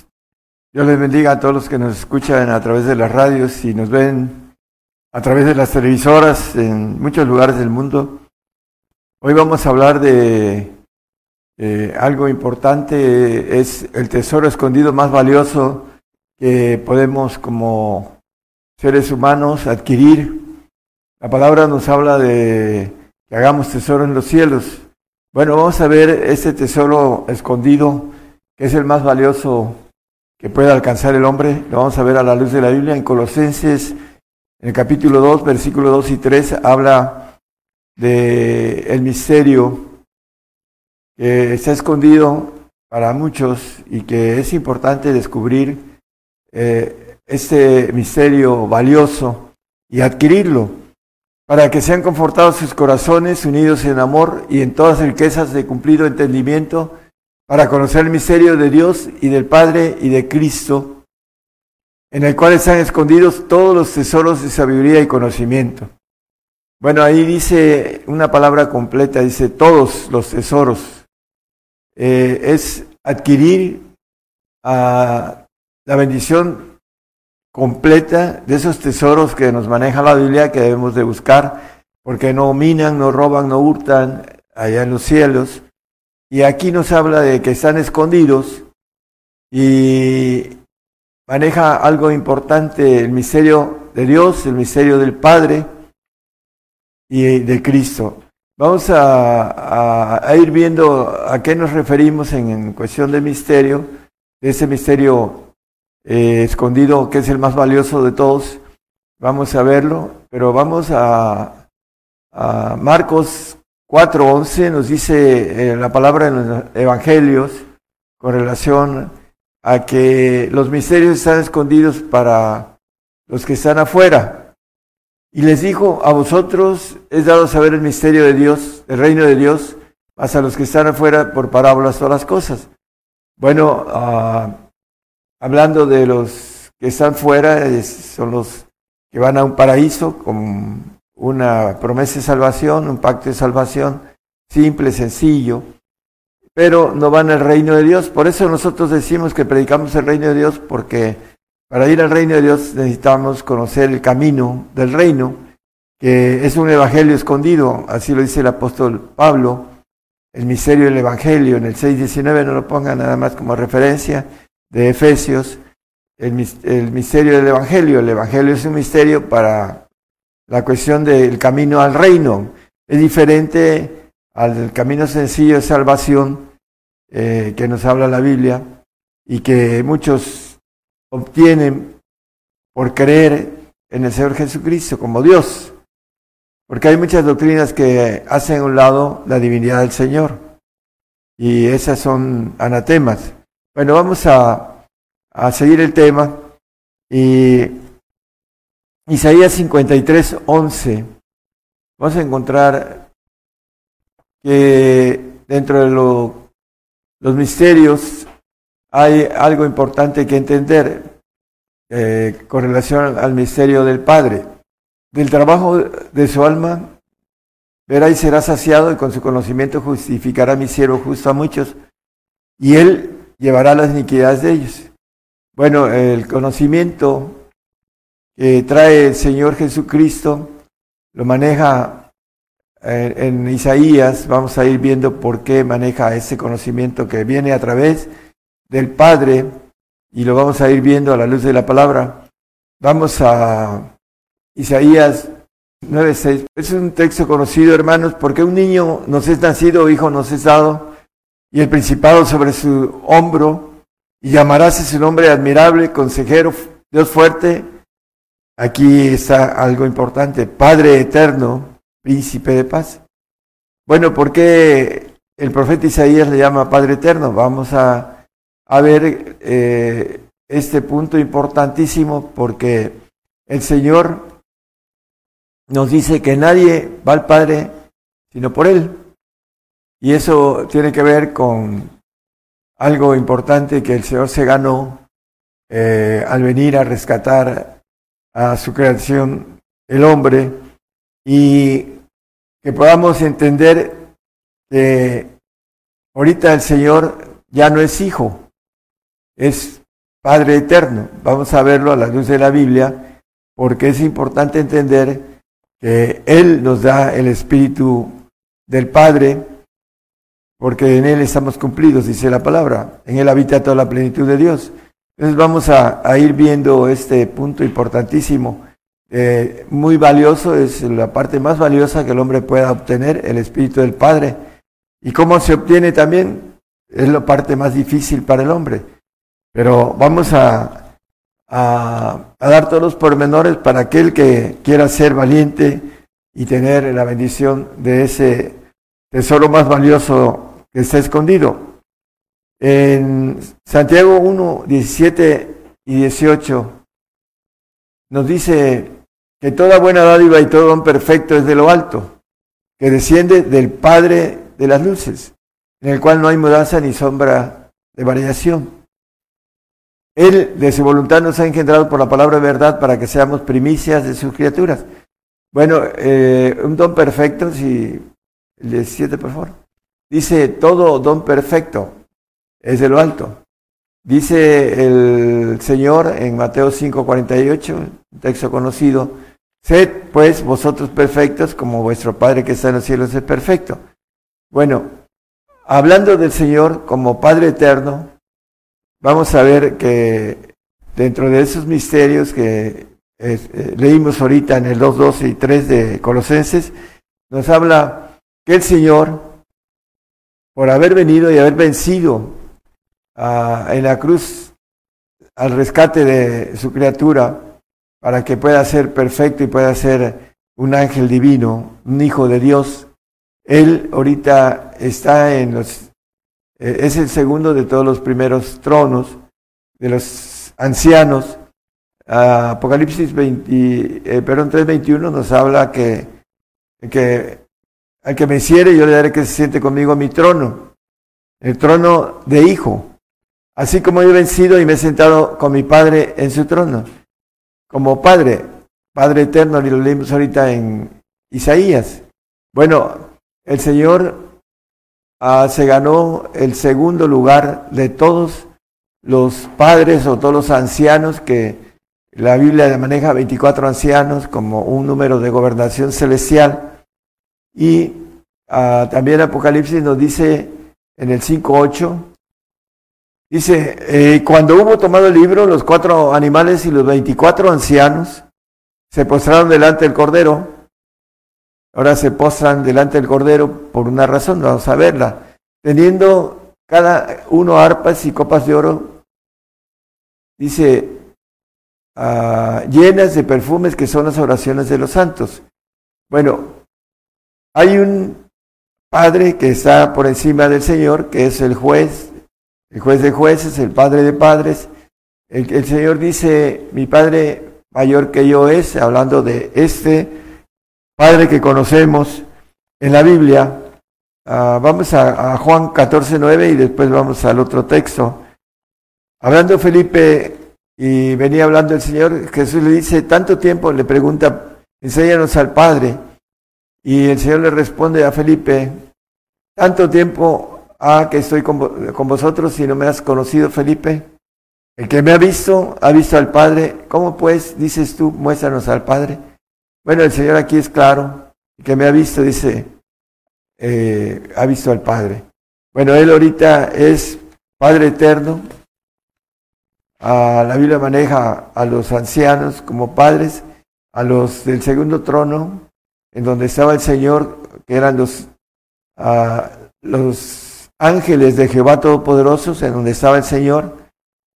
Dios les bendiga a todos los que nos escuchan a través de las radios y nos ven a través de las televisoras en muchos lugares del mundo. Hoy vamos a hablar de eh, algo importante, es el tesoro escondido más valioso que podemos como seres humanos adquirir. La palabra nos habla de que hagamos tesoro en los cielos. Bueno, vamos a ver este tesoro escondido, que es el más valioso que puede alcanzar el hombre. Lo vamos a ver a la luz de la Biblia en Colosenses, en el capítulo 2, versículos 2 y 3, habla de el misterio que está escondido para muchos y que es importante descubrir eh, este misterio valioso y adquirirlo, para que sean confortados sus corazones, unidos en amor y en todas riquezas de cumplido entendimiento, para conocer el misterio de Dios y del Padre y de Cristo, en el cual están escondidos todos los tesoros de sabiduría y conocimiento. Bueno, ahí dice una palabra completa, dice todos los tesoros. Eh, es adquirir a la bendición completa de esos tesoros que nos maneja la Biblia que debemos de buscar, porque no minan, no roban, no hurtan allá en los cielos. Y aquí nos habla de que están escondidos y maneja algo importante, el misterio de Dios, el misterio del Padre y de Cristo. Vamos a, ir viendo a qué nos referimos en, cuestión de misterio, de ese misterio eh, escondido, que es el más valioso de todos. Vamos a verlo, pero vamos a Marcos 4.11, nos dice eh, la palabra en los evangelios con relación a que los misterios están escondidos para los que están afuera. Y les dijo, a vosotros es dado saber el misterio de Dios, el reino de Dios, más a los que están afuera por parábolas todas las cosas. Bueno, uh, hablando de los que están fuera, son los que van a un paraíso con una promesa de salvación, un pacto de salvación simple, sencillo, pero no van al reino de Dios. Por eso nosotros decimos que predicamos el reino de Dios, porque para ir al reino de Dios necesitamos conocer el camino del reino, que es un evangelio escondido, así lo dice el apóstol Pablo, el misterio del evangelio, en el 6.19 no lo ponga nada más como referencia, de Efesios, el, misterio del Evangelio. El Evangelio es un misterio para la cuestión del camino al reino. Es diferente al camino sencillo de salvación eh, que nos habla la Biblia y que muchos obtienen por creer en el Señor Jesucristo como Dios. Porque hay muchas doctrinas que hacen a un lado la divinidad del Señor. Y esas son anatemas. Bueno, vamos a, a seguir el tema. Y Isaías 53, 11. Vamos a encontrar que dentro de lo, los misterios hay algo importante que entender eh, con relación al misterio del Padre. Del trabajo de su alma verá y será saciado y con su conocimiento justificará mi siervo justo a muchos. Y él llevará las iniquidades de ellos. Bueno, el conocimiento que trae el Señor Jesucristo lo maneja en, Isaías, vamos a ir viendo por qué maneja ese conocimiento que viene a través del Padre y lo vamos a ir viendo a la luz de la palabra. Vamos a Isaías 9:6. Es un texto conocido, hermanos, porque un niño nos es nacido, hijo nos es dado y el principado sobre su hombro, y llamarás su nombre admirable, consejero, Dios fuerte. Aquí está algo importante, Padre eterno, príncipe de paz. Bueno, ¿por qué el profeta Isaías le llama Padre eterno? Vamos a, ver eh, este punto importantísimo porque el Señor nos dice que nadie va al Padre sino por Él. Y eso tiene que ver con algo importante que el Señor se ganó eh, al venir a rescatar a su creación, el hombre, y que podamos entender que ahorita el Señor ya no es hijo, es Padre eterno. Vamos a verlo a la luz de la Biblia, porque es importante entender que Él nos da el Espíritu del Padre, porque en Él estamos cumplidos, dice la palabra. En Él habita toda la plenitud de Dios. Entonces vamos a, ir viendo este punto importantísimo eh, muy valioso, es la parte más valiosa que el hombre pueda obtener, el Espíritu del Padre. ¿Y cómo se obtiene también? Es la parte más difícil para el hombre. Pero vamos a, a dar todos los pormenores para aquel que quiera ser valiente y tener la bendición de ese tesoro más valioso que está escondido. En Santiago 1, 17 y 18 nos dice que toda buena dádiva y todo don perfecto es de lo alto, que desciende del Padre de las luces, en el cual no hay mudanza ni sombra de variación. Él de su voluntad nos ha engendrado por la palabra de verdad para que seamos primicias de sus criaturas. Bueno, eh, un don perfecto, si el 17 por favor, dice todo don perfecto es de lo alto. Dice el Señor en Mateo 5:48, un texto conocido, Sed pues vosotros perfectos como vuestro Padre que está en los cielos es perfecto. Bueno, hablando del Señor como Padre eterno, vamos a ver que dentro de esos misterios que eh, leímos ahorita en el 2, 12 y 3 de Colosenses, nos habla que el Señor, por haber venido y haber vencido en la cruz al rescate de su criatura, para que pueda ser perfecto y pueda ser un ángel divino, un hijo de Dios. Él ahorita está en los, eh, es el segundo de todos los primeros tronos, de los ancianos. Ah, Apocalipsis 20, eh, perdón, 3.21 nos habla que, que al que me hiciere yo le daré que se siente conmigo mi trono, el trono de hijo, así como yo he vencido y me he sentado con mi Padre en su trono como Padre, Padre eterno, y lo leímos ahorita en Isaías. Bueno, el Señor ah, se ganó el segundo lugar de todos los padres o todos los ancianos que la Biblia maneja 24 ancianos como un número de gobernación celestial. Y ah, también Apocalipsis nos dice en el 5.8 Dice, eh, cuando hubo tomado el libro, los cuatro animales y los veinticuatro ancianos se postraron delante del Cordero. Ahora se postran delante del Cordero por una razón, vamos a verla. Teniendo cada uno arpas y copas de oro, dice, ah, llenas de perfumes que son las oraciones de los santos. Bueno, hay un Padre que está por encima del Señor, que es el juez el juez de jueces, el padre de padres. El, Señor dice, mi Padre mayor que yo es, hablando de este Padre que conocemos en la Biblia. Ah, vamos a, a Juan 14, 9 y después vamos al otro texto. Hablando Felipe y venía hablando el Señor, Jesús le dice, tanto tiempo, le pregunta, enséñanos al Padre. Y el Señor le responde a Felipe, tanto tiempo Ah, que estoy con, vosotros y no me has conocido, Felipe. El que me ha visto, ha visto al Padre. ¿Cómo pues dices tú, muéstranos al Padre? Bueno, el Señor aquí es claro. El que me ha visto, dice, eh, ha visto al Padre. Bueno, Él ahorita es Padre eterno. la Biblia maneja a los ancianos como padres, a los del segundo trono, en donde estaba el Señor, que eran los, ah, los ángeles de Jehová Todopoderoso, en donde estaba el Señor.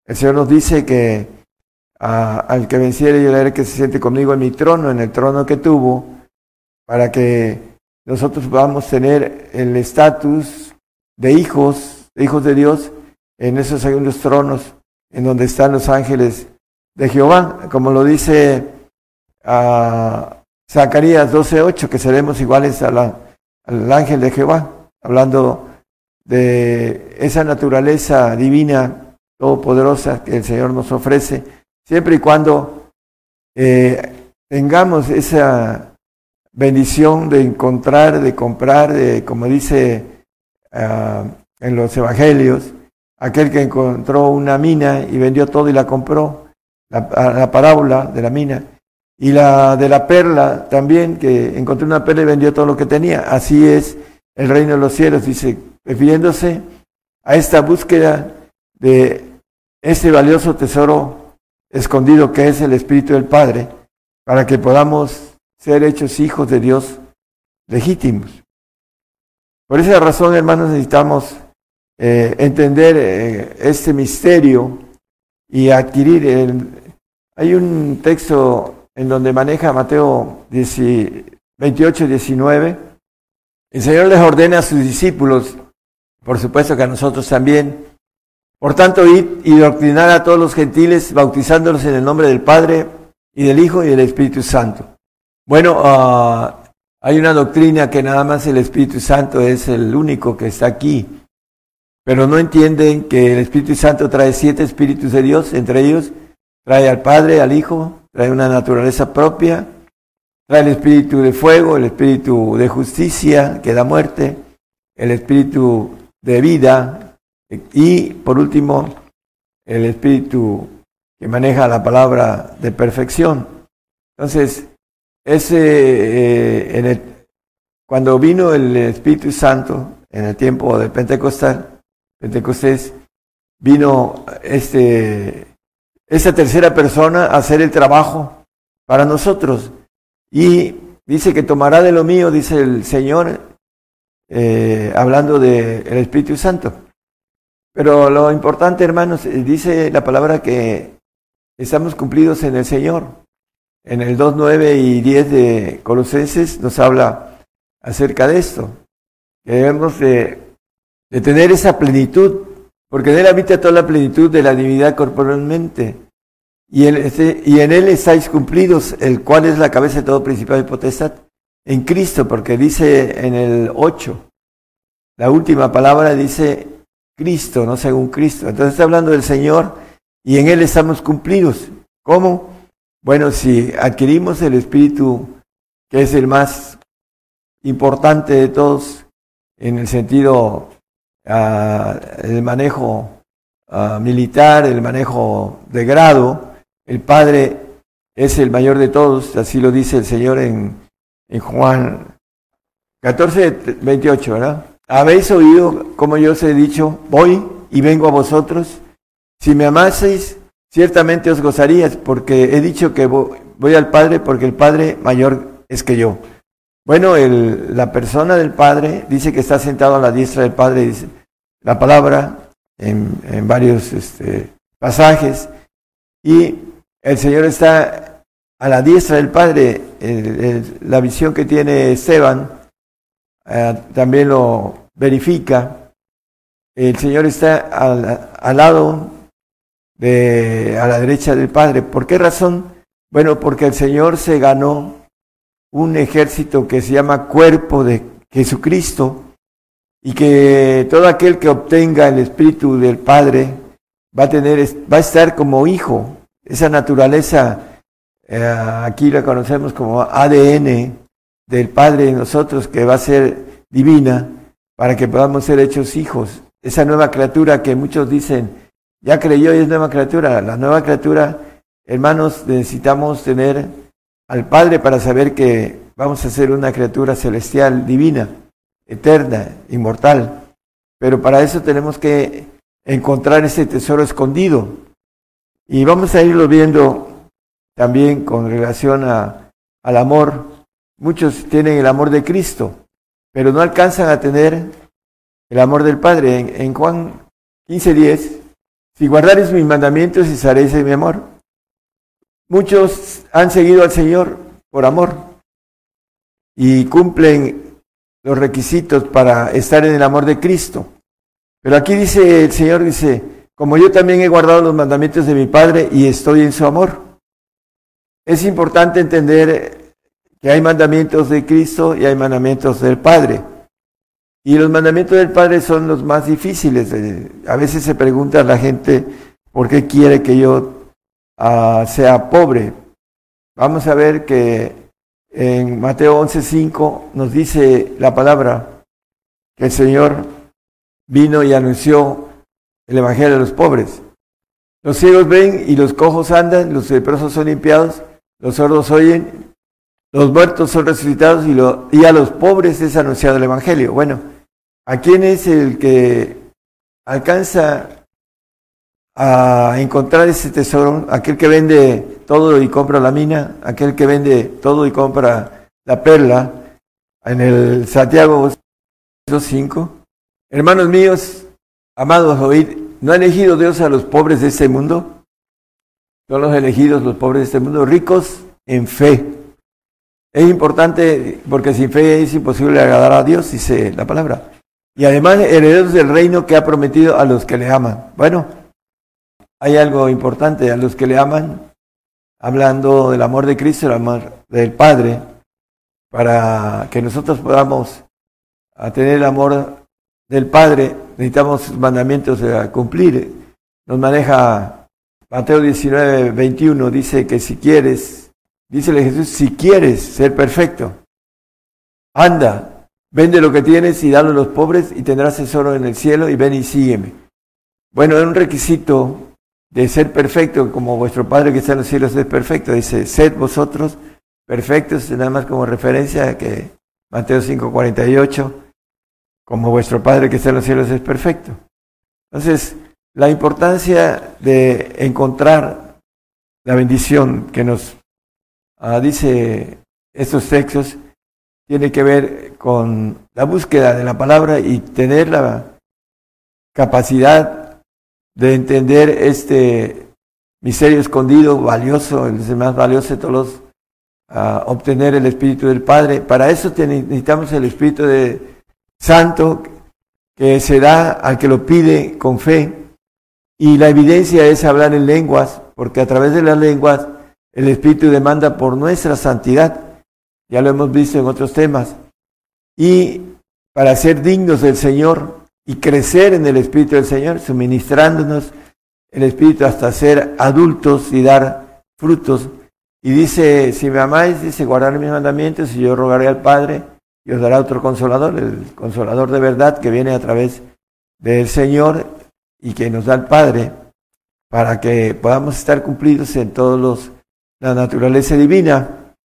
El Señor nos dice que ah, al que venciere yo le haré que se siente conmigo en mi trono, en el trono que tuvo, para que nosotros podamos tener el estatus de hijos, de hijos de Dios, en esos segundos tronos, en donde están los ángeles de Jehová, como lo dice uh, Zacarías 12:8, que seremos iguales a al ángel de Jehová, hablando de esa naturaleza divina, todopoderosa que el Señor nos ofrece, siempre y cuando eh, tengamos esa bendición de encontrar, de comprar, de, como dice ah, en los evangelios, aquel que encontró una mina y vendió todo y la compró, la, la parábola de la mina, y la de la perla también, que encontró una perla y vendió todo lo que tenía. Así es el reino de los cielos, dice, refiriéndose a esta búsqueda de este valioso tesoro escondido que es el Espíritu del Padre, para que podamos ser hechos hijos de Dios legítimos. Por esa razón, hermanos, necesitamos eh, entender eh, este misterio y adquirir el... Hay un texto en donde maneja Mateo 28, 19. El Señor les ordena a sus discípulos, por supuesto que a nosotros también, por tanto, id y doctrinar a todos los gentiles, bautizándolos en el nombre del Padre y del Hijo y del Espíritu Santo. Bueno, ah, hay una doctrina que nada más el Espíritu Santo es el único que está aquí, pero no entienden que el Espíritu Santo trae siete espíritus de Dios, entre ellos trae al Padre, al Hijo, trae una naturaleza propia, trae el espíritu de fuego, el espíritu de justicia que da muerte, el espíritu de vida y por último el espíritu que maneja la palabra de perfección. Entonces, ese, eh, en el- cuando vino el Espíritu Santo en el tiempo de Pentecostal, Pentecostés, vino este, esta tercera persona a hacer el trabajo para nosotros. Y dice que tomará de lo mío, dice el Señor, eh, hablando del Espíritu Santo. Pero lo importante, hermanos, eh, dice la palabra que estamos cumplidos en el Señor. En el 2, 9 y 10 de Colosenses nos habla acerca de esto. Que de, de tener esa plenitud, porque en Él habita toda la plenitud de la divinidad corporalmente. Y, él, este- y en Él estáis cumplidos, el cual es la cabeza de todo principado y potestad. En Cristo, porque dice en el 8, la última palabra dice Cristo, no según Cristo. Entonces está hablando del Señor y en Él estamos cumplidos. ¿Cómo? Bueno, si adquirimos el Espíritu, que es el más importante de todos, en el sentido ah, el manejo ah, militar, el manejo de grado, el Padre es el mayor de todos, así lo dice el Señor en, en Juan 14, 28, ¿verdad? Habéis oído como yo os he dicho, voy y vengo a vosotros. Si me amaseis, ciertamente os gozarías, porque he dicho que vo- voy al Padre, porque el Padre mayor es que yo. Bueno, el- la persona del Padre dice que está sentado a la diestra del Padre, dice la palabra en, en varios este, pasajes, y el Señor está a la diestra del Padre. La visión que tiene Esteban eh, también lo verifica. El Señor está al, al lado de, a la derecha del Padre. ¿Por qué razón? Bueno, porque el Señor se ganó un ejército que se llama cuerpo de Jesucristo y que todo aquel que obtenga el Espíritu del Padre va a tener, va a estar como hijo. Esa naturaleza, eh, aquí la conocemos como ADN del Padre en nosotros, que va a ser divina para que podamos ser hechos hijos. Esa nueva criatura que muchos dicen, ya creyó y es nueva criatura. La nueva criatura, hermanos, necesitamos tener al Padre para saber que vamos a ser una criatura celestial, divina, eterna, inmortal. Pero para eso tenemos que encontrar ese tesoro escondido. Y vamos a irlo viendo también con relación a, al amor. Muchos tienen el amor de Cristo, pero no alcanzan a tener el amor del Padre. En, en Juan 15:10, si guardares mis mandamientos y seréis de mi amor. Muchos han seguido al Señor por amor y cumplen los requisitos para estar en el amor de Cristo. Pero aquí dice el Señor, dice, como yo también he guardado los mandamientos de mi Padre y estoy en su amor. Es importante entender que hay mandamientos de Cristo y hay mandamientos del Padre. Y los mandamientos del Padre son los más difíciles. A veces se pregunta a la gente por qué quiere que yo ah, sea pobre. Vamos a ver que en Mateo 11:5 nos dice la palabra que el Señor vino y anunció el Evangelio a los pobres. Los ciegos ven y los cojos andan, los leprosos son limpiados, los sordos oyen, los muertos son resucitados y, lo- y a los pobres es anunciado el Evangelio. Bueno, ¿a quién es el que alcanza a encontrar ese tesoro? Aquel que vende todo y compra la mina, aquel que vende todo y compra la perla. En el Santiago 5. Hermanos míos, amados, oíd, ¿no ha elegido Dios a los pobres de este mundo? Son los elegidos los pobres de este mundo, ricos en fe. Es importante porque sin fe es imposible agradar a Dios, dice la palabra. Y además herederos del reino que ha prometido a los que le aman. Bueno, hay algo importante, a los que le aman, hablando del amor de Cristo, el amor del Padre, para que nosotros podamos tener el amor del Padre, necesitamos mandamientos a cumplir. Nos maneja Mateo 19, 21, dice que si quieres, dícele Jesús, si quieres ser perfecto, anda, vende lo que tienes y dalo a los pobres y tendrás tesoro en el cielo y ven y sígueme. Bueno, es un requisito de ser perfecto, como vuestro Padre que está en los cielos es perfecto. Dice, sed vosotros perfectos, nada más como referencia que Mateo 5, 48, como vuestro Padre que está en los cielos es perfecto. Entonces, la importancia de encontrar la bendición que nos ah, dice estos textos tiene que ver con la búsqueda de la palabra y tener la capacidad de entender este misterio escondido, valioso, el más valioso de todos los, ah, obtener el Espíritu del Padre. Para eso necesitamos el Espíritu de Santo que se da al que lo pide con fe. Y la evidencia es hablar en lenguas, porque a través de las lenguas el Espíritu demanda por nuestra santidad. Ya lo hemos visto en otros temas. Y para ser dignos del Señor y crecer en el Espíritu del Señor, suministrándonos el Espíritu hasta ser adultos y dar frutos. Y dice, si me amáis, dice, guardar mis mandamientos y yo rogaré al Padre y os dará otro consolador, el consolador de verdad que viene a través del Señor y que nos da el Padre para que podamos estar cumplidos en todos los la naturaleza divina.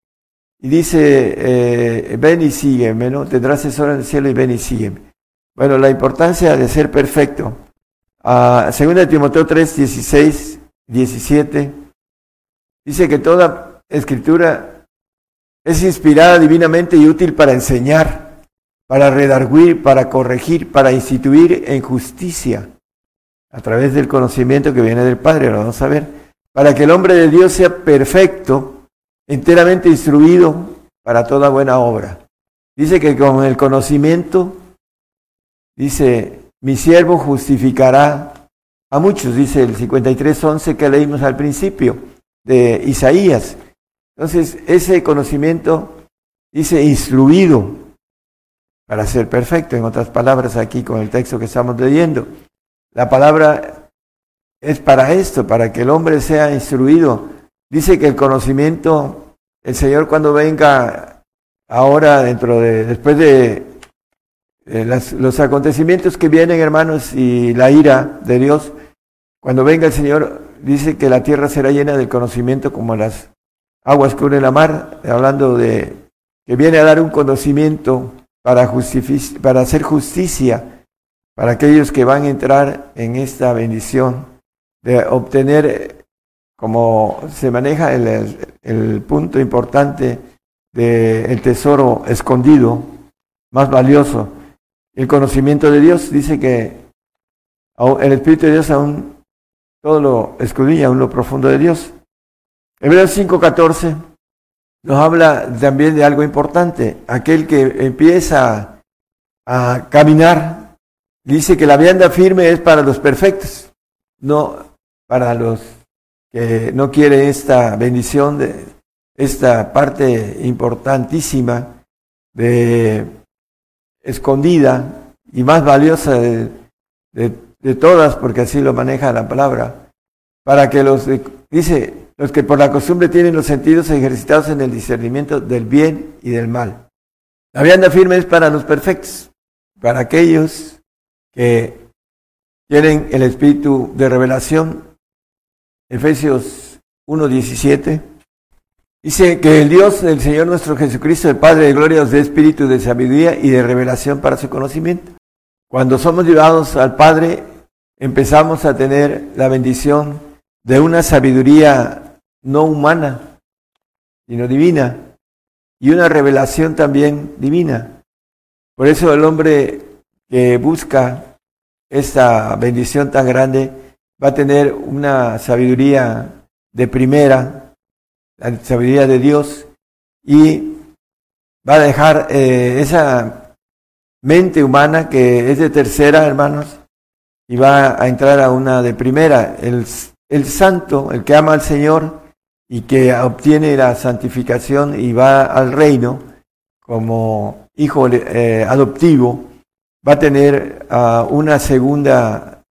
Y dice, eh, ven y sígueme, ¿no? Tendrás tesoro en el cielo y ven y sígueme. Bueno, la importancia de ser perfecto. Ah, segunda de Timoteo 3, 16, 17, dice que toda escritura es inspirada divinamente y útil para enseñar, para redarguir, para corregir, para instituir en justicia, a través del conocimiento que viene del Padre, lo vamos a ver, para que el hombre de Dios sea perfecto, enteramente instruido para toda buena obra. Dice que con el conocimiento, dice, mi siervo justificará a muchos, dice el 53.11 que leímos al principio de Isaías. Entonces, ese conocimiento dice instruido para ser perfecto, en otras palabras aquí con el texto que estamos leyendo. La palabra es para esto, para que el hombre sea instruido. Dice que el conocimiento, el Señor cuando venga ahora dentro de, después de las- los acontecimientos que vienen, hermanos, y la ira de Dios, cuando venga el Señor, dice que la tierra será llena del conocimiento como las aguas cubren la mar, hablando de que viene a dar un conocimiento para, para hacer justicia para aquellos que van a entrar en esta bendición de obtener, como se maneja el, punto importante del tesoro escondido, más valioso, el conocimiento de Dios, dice que el Espíritu de Dios aún todo lo escudriña, aún lo profundo de Dios. Hebreos 5:14 nos habla también de algo importante. Aquel que empieza a caminar, dice que la vianda firme es para los perfectos, no para los que no quieren esta bendición de esta parte importantísima de escondida y más valiosa de, de- todas, porque así lo maneja la palabra, para que los, dice, los que por la costumbre tienen los sentidos ejercitados en el discernimiento del bien y del mal. La vianda firme es para los perfectos, para aquellos que tienen el espíritu de revelación. Efesios 1.17 dice que el Dios, el Señor nuestro Jesucristo, el Padre de gloria, os dé espíritu de sabiduría y de revelación para su conocimiento. Cuando somos llevados al Padre, empezamos a tener la bendición de una sabiduría no humana, sino divina, y una revelación también divina. Por eso el hombre que busca esta bendición tan grande va a tener una sabiduría de primera, la sabiduría de Dios, y va a dejar eh, esa mente humana que es de tercera, hermanos, y va a entrar a una de primera. El, el santo, el que ama al Señor y que obtiene la santificación y va al reino como hijo eh, adoptivo, va a tener ah, una segunda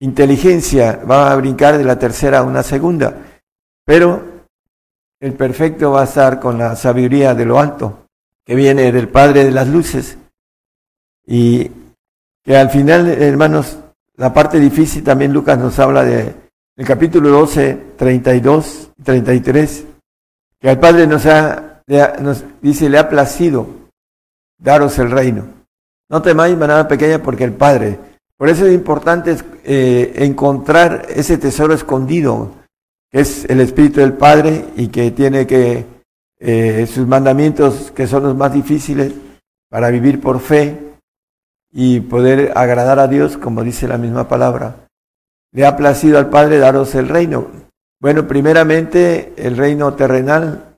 inteligencia, va a brincar de la tercera a una segunda, pero el perfecto va a estar con la sabiduría de lo alto, que viene del Padre de las Luces, y que al final, hermanos, la parte difícil también Lucas nos habla de el capítulo 12, 32, 33, que al Padre nos ha, nos dice, le ha placido daros el reino. No temáis manada pequeña porque el Padre. Por eso es importante eh, encontrar ese tesoro escondido, que es el Espíritu del Padre y que tiene que eh, sus mandamientos, que son los más difíciles, para vivir por fe y poder agradar a Dios, como dice la misma palabra. Le ha placido al Padre daros el reino. Bueno, primeramente el reino terrenal,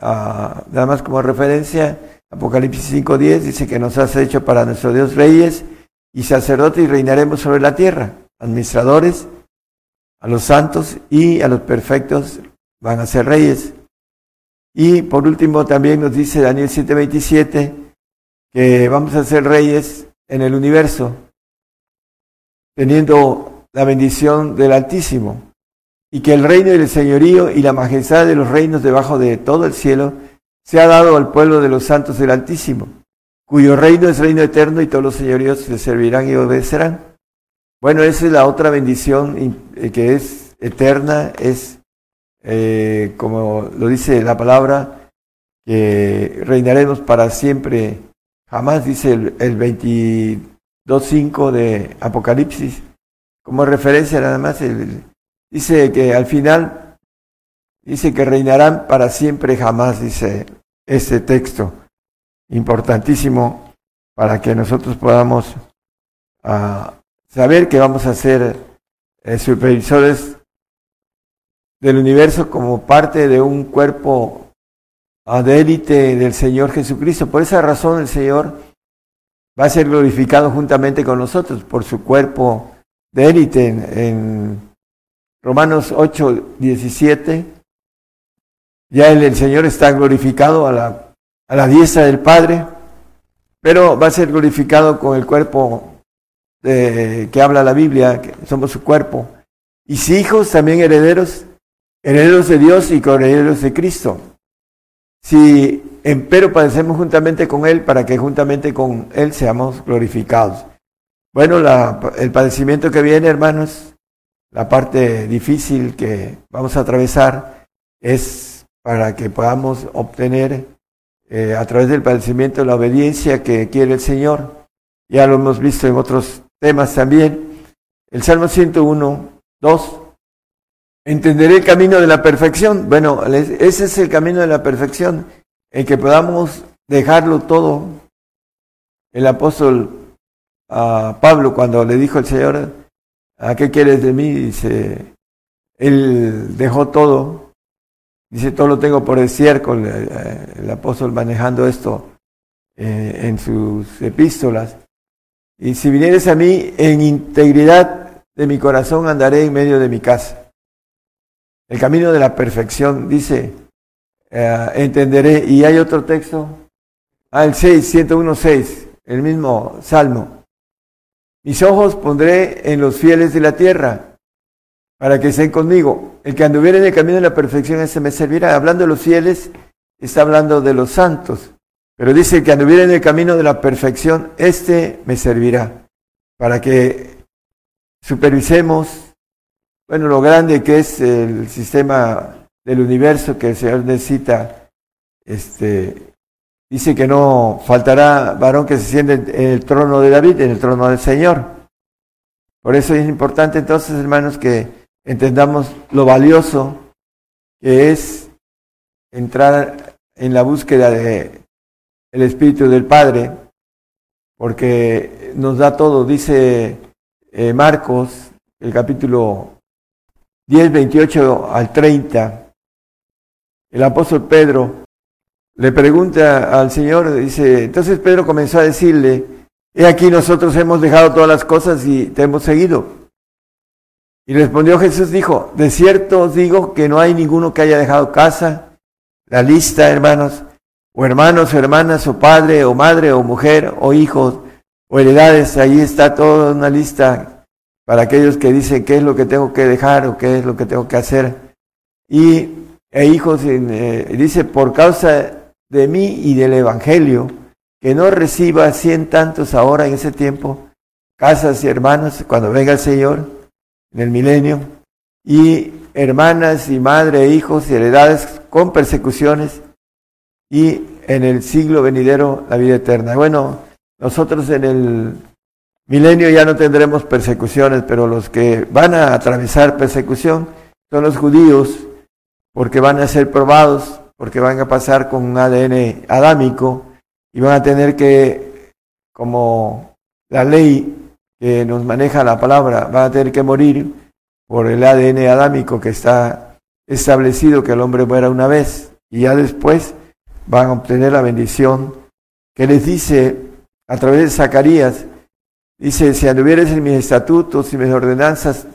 ah, nada más como referencia, Apocalipsis 5.10 dice que nos has hecho para nuestro Dios reyes y sacerdotes y reinaremos sobre la tierra. Administradores, a los santos y a los perfectos van a ser reyes. Y por último también nos dice Daniel 7:27 que vamos a ser reyes en el universo, teniendo la bendición del Altísimo, y que el reino y el señorío y la majestad de los reinos debajo de todo el cielo se ha dado al pueblo de los santos del Altísimo, cuyo reino es reino eterno y todos los señoríos le servirán y obedecerán. Bueno, esa es la otra bendición eh, que es eterna, es eh, como lo dice la palabra, que reinaremos para siempre, jamás dice el, el 22.5 de Apocalipsis, como referencia nada más, dice que al final, dice que reinarán para siempre, jamás, dice este texto, importantísimo para que nosotros podamos ah, saber que vamos a ser eh, supervisores del universo como parte de un cuerpo ah, de élite del Señor Jesucristo. Por esa razón el Señor va a ser glorificado juntamente con nosotros por su cuerpo de élite en, en Romanos 8, 17. Ya el, Señor está glorificado a la, a la diestra del Padre, pero va a ser glorificado con el cuerpo que habla la Biblia, que somos su cuerpo. Y si hijos, también herederos, herederos de Dios y herederos de Cristo. Si empero padecemos juntamente con Él, para que juntamente con Él seamos glorificados. Bueno, el padecimiento que viene, hermanos, la parte difícil que vamos a atravesar es para que podamos obtener eh, a través del padecimiento la obediencia que quiere el Señor. Ya lo hemos visto en otros temas también. El Salmo 101, 2. Entenderé el camino de la perfección. Bueno, ese es el camino de la perfección, en que podamos dejarlo todo. El apóstol ah, Pablo, cuando le dijo al Señor, ¿a qué quieres de mí? Dice, él dejó todo. Dice, todo lo tengo por estiércol, eh, el apóstol manejando esto eh, en sus epístolas. Y si vinieres a mí en integridad de mi corazón, andaré en medio de mi casa. El camino de la perfección, dice, eh, entenderé. Y hay otro texto, ah, el 6, 101, 6, el mismo salmo. Mis ojos pondré en los fieles de la tierra para que estén conmigo. El que anduviera en el camino de la perfección, ese me servirá. Hablando de los fieles, está hablando de los santos. Pero dice que anduviera en el camino de la perfección, este me servirá. Para que supervisemos, bueno, lo grande que es el sistema del universo que el Señor necesita. Este, dice que no faltará varón que se siente en el trono de David, en el trono del Señor. Por eso es importante entonces, hermanos, que entendamos lo valioso que es entrar en la búsqueda de el Espíritu del Padre, porque nos da todo, dice eh, Marcos, el capítulo 10, 28 al 30, el apóstol Pedro le pregunta al Señor, dice, entonces Pedro comenzó a decirle, he aquí nosotros hemos dejado todas las cosas y te hemos seguido. Y respondió Jesús, dijo, de cierto os digo que no hay ninguno que haya dejado casa, la lista, hermanos, o hermanos, o hermanas, o padre, o madre, o mujer, o hijos, o heredades, ahí está toda una lista para aquellos que dicen qué es lo que tengo que dejar o qué es lo que tengo que hacer. Y e hijos, eh, dice, por causa de mí y del Evangelio, que no reciba cien tantos ahora en ese tiempo, casas y hermanos, cuando venga el Señor, en el milenio, y hermanas y madre e hijos y heredades con persecuciones, y en el siglo venidero la vida eterna. Bueno, nosotros en el milenio ya no tendremos persecuciones, pero los que van a atravesar persecución son los judíos, porque van a ser probados, porque van a pasar con un ADN adámico y van a tener que, como la ley que nos maneja la palabra, van a tener que morir por el ADN adámico que está establecido que el hombre muera una vez y ya después van a obtener la bendición que les dice a través de Zacarías, dice, si anduvieres en mis estatutos y mis ordenanzas,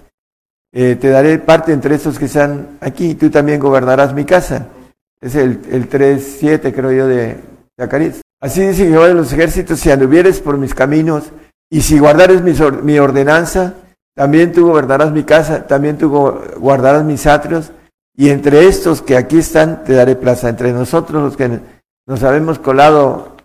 eh, te daré parte entre estos que están aquí, tú también gobernarás mi casa. Es el, el 3.7, creo yo, de Zacarías. Así dice Jehová de los ejércitos, si anduvieres por mis caminos, y si guardares mi ordenanza, también tú gobernarás mi casa, también tú guardarás mis atrios, y entre estos que aquí están, te daré plaza. Entre nosotros, los que nos habemos colado,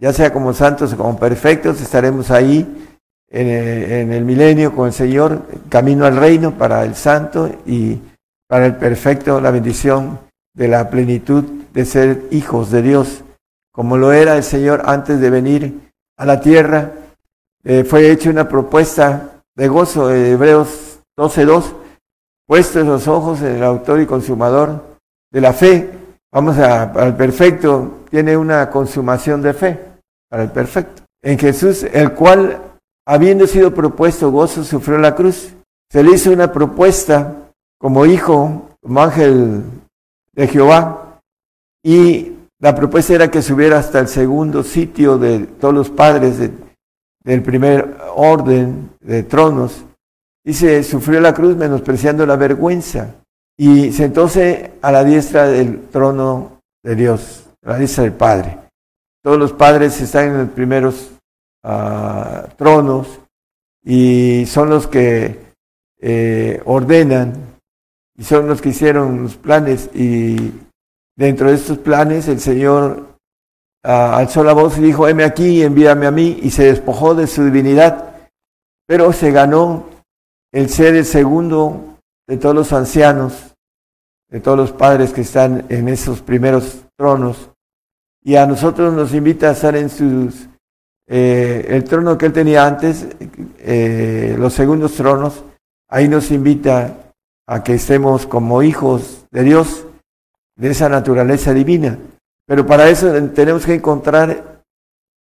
ya sea como santos o como perfectos, estaremos ahí en el, milenio con el Señor, camino al reino para el santo y para el perfecto, la bendición de la plenitud de ser hijos de Dios, como lo era el Señor antes de venir a la tierra. Eh, fue hecha una propuesta de gozo, de Hebreos 12.2, puestos los ojos en el autor y consumador de la fe. Vamos a, al perfecto, tiene una consumación de fe, para el perfecto. En Jesús, el cual, habiendo sido propuesto gozo, sufrió la cruz. Se le hizo una propuesta como hijo, como ángel de Jehová, y la propuesta era que subiera hasta el segundo sitio de todos los padres del primer orden de tronos, Dice, sufrió la cruz menospreciando la vergüenza y sentóse a la diestra del trono de Dios, a la diestra del Padre. Todos los padres están en los primeros ah, tronos y son los que eh, ordenan y son los que hicieron los planes y dentro de estos planes el Señor alzó la voz y dijo, heme aquí, envíame a mí y se despojó de su divinidad, pero se ganó el ser el segundo de todos los ancianos, de todos los padres que están en esos primeros tronos, y a nosotros nos invita a estar en sus, eh, el trono que él tenía antes, eh, los segundos tronos, ahí nos invita a que estemos como hijos de Dios, de esa naturaleza divina. Pero para eso tenemos que encontrar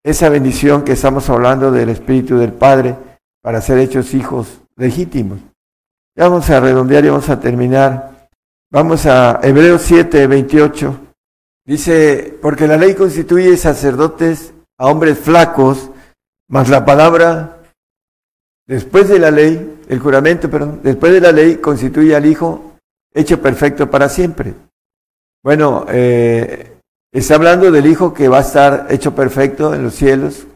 esa bendición que estamos hablando del Espíritu del Padre, para ser hechos hijos legítimos. Ya vamos a redondear y vamos a terminar. Vamos a Hebreos 7, 28. Dice, porque la ley constituye sacerdotes a hombres flacos, mas la palabra, después de la ley, el juramento, perdón, después de la ley constituye al Hijo hecho perfecto para siempre. Bueno, eh, está hablando del Hijo que va a estar hecho perfecto en los cielos,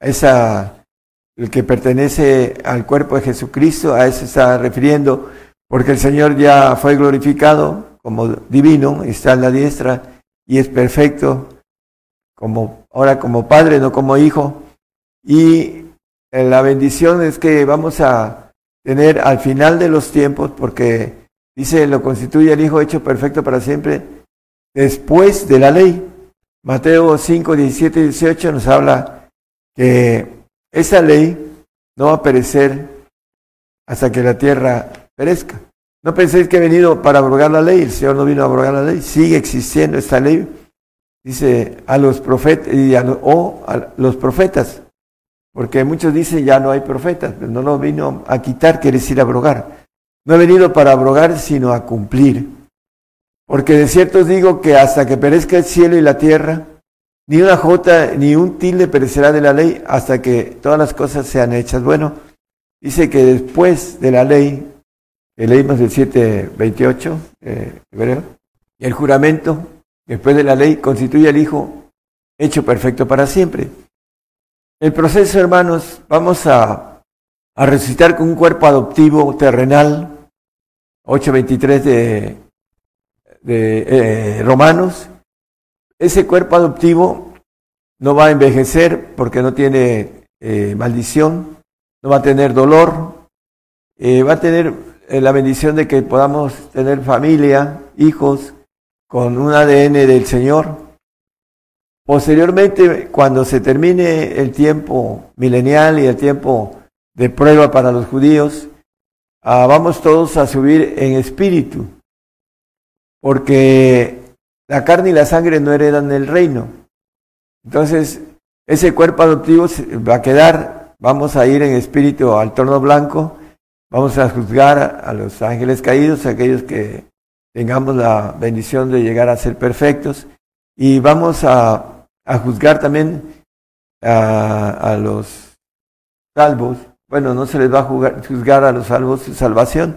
el que pertenece al cuerpo de Jesucristo, a eso está refiriendo, porque el Señor ya fue glorificado como divino, está en la diestra y es perfecto, como, ahora como Padre, no como Hijo. Y eh, la bendición es que vamos a tener al final de los tiempos, porque dice, lo constituye el Hijo hecho perfecto para siempre, después de la ley. Mateo 5, 17 y 18 nos habla que esa ley no va a perecer hasta que la tierra perezca. No penséis que he venido para abrogar la ley, el Señor no vino a abrogar la ley, sigue existiendo esta ley. Dice a los profetas y a o a los profetas, porque muchos dicen ya no hay profetas, pero no lo vino a quitar, quiere decir abrogar. No he venido para abrogar, sino a cumplir. Porque de cierto os digo que hasta que perezca el cielo y la tierra, ni una jota ni un tilde perecerá de la ley hasta que todas las cosas sean hechas. Bueno, dice que después de la ley, leímos el 728, eh, hebreo, el juramento, después de la ley, constituye al Hijo hecho perfecto para siempre. El proceso, hermanos, vamos a, a resucitar con un cuerpo adoptivo terrenal, 823 de de eh, Romanos, ese cuerpo adoptivo no va a envejecer porque no tiene eh, maldición, no va a tener dolor, eh, va a tener la bendición de que podamos tener familia, hijos, con un ADN del Señor. Posteriormente, cuando se termine el tiempo milenial y el tiempo de prueba para los judíos, ah, vamos todos a subir en espíritu porque la carne y la sangre no heredan el reino. Entonces, ese cuerpo adoptivo va a quedar, vamos a ir en espíritu al trono blanco, vamos a juzgar a los ángeles caídos, aquellos que tengamos la bendición de llegar a ser perfectos, y vamos a, juzgar también a, los salvos. Bueno, no se les va a juzgar a los salvos su salvación,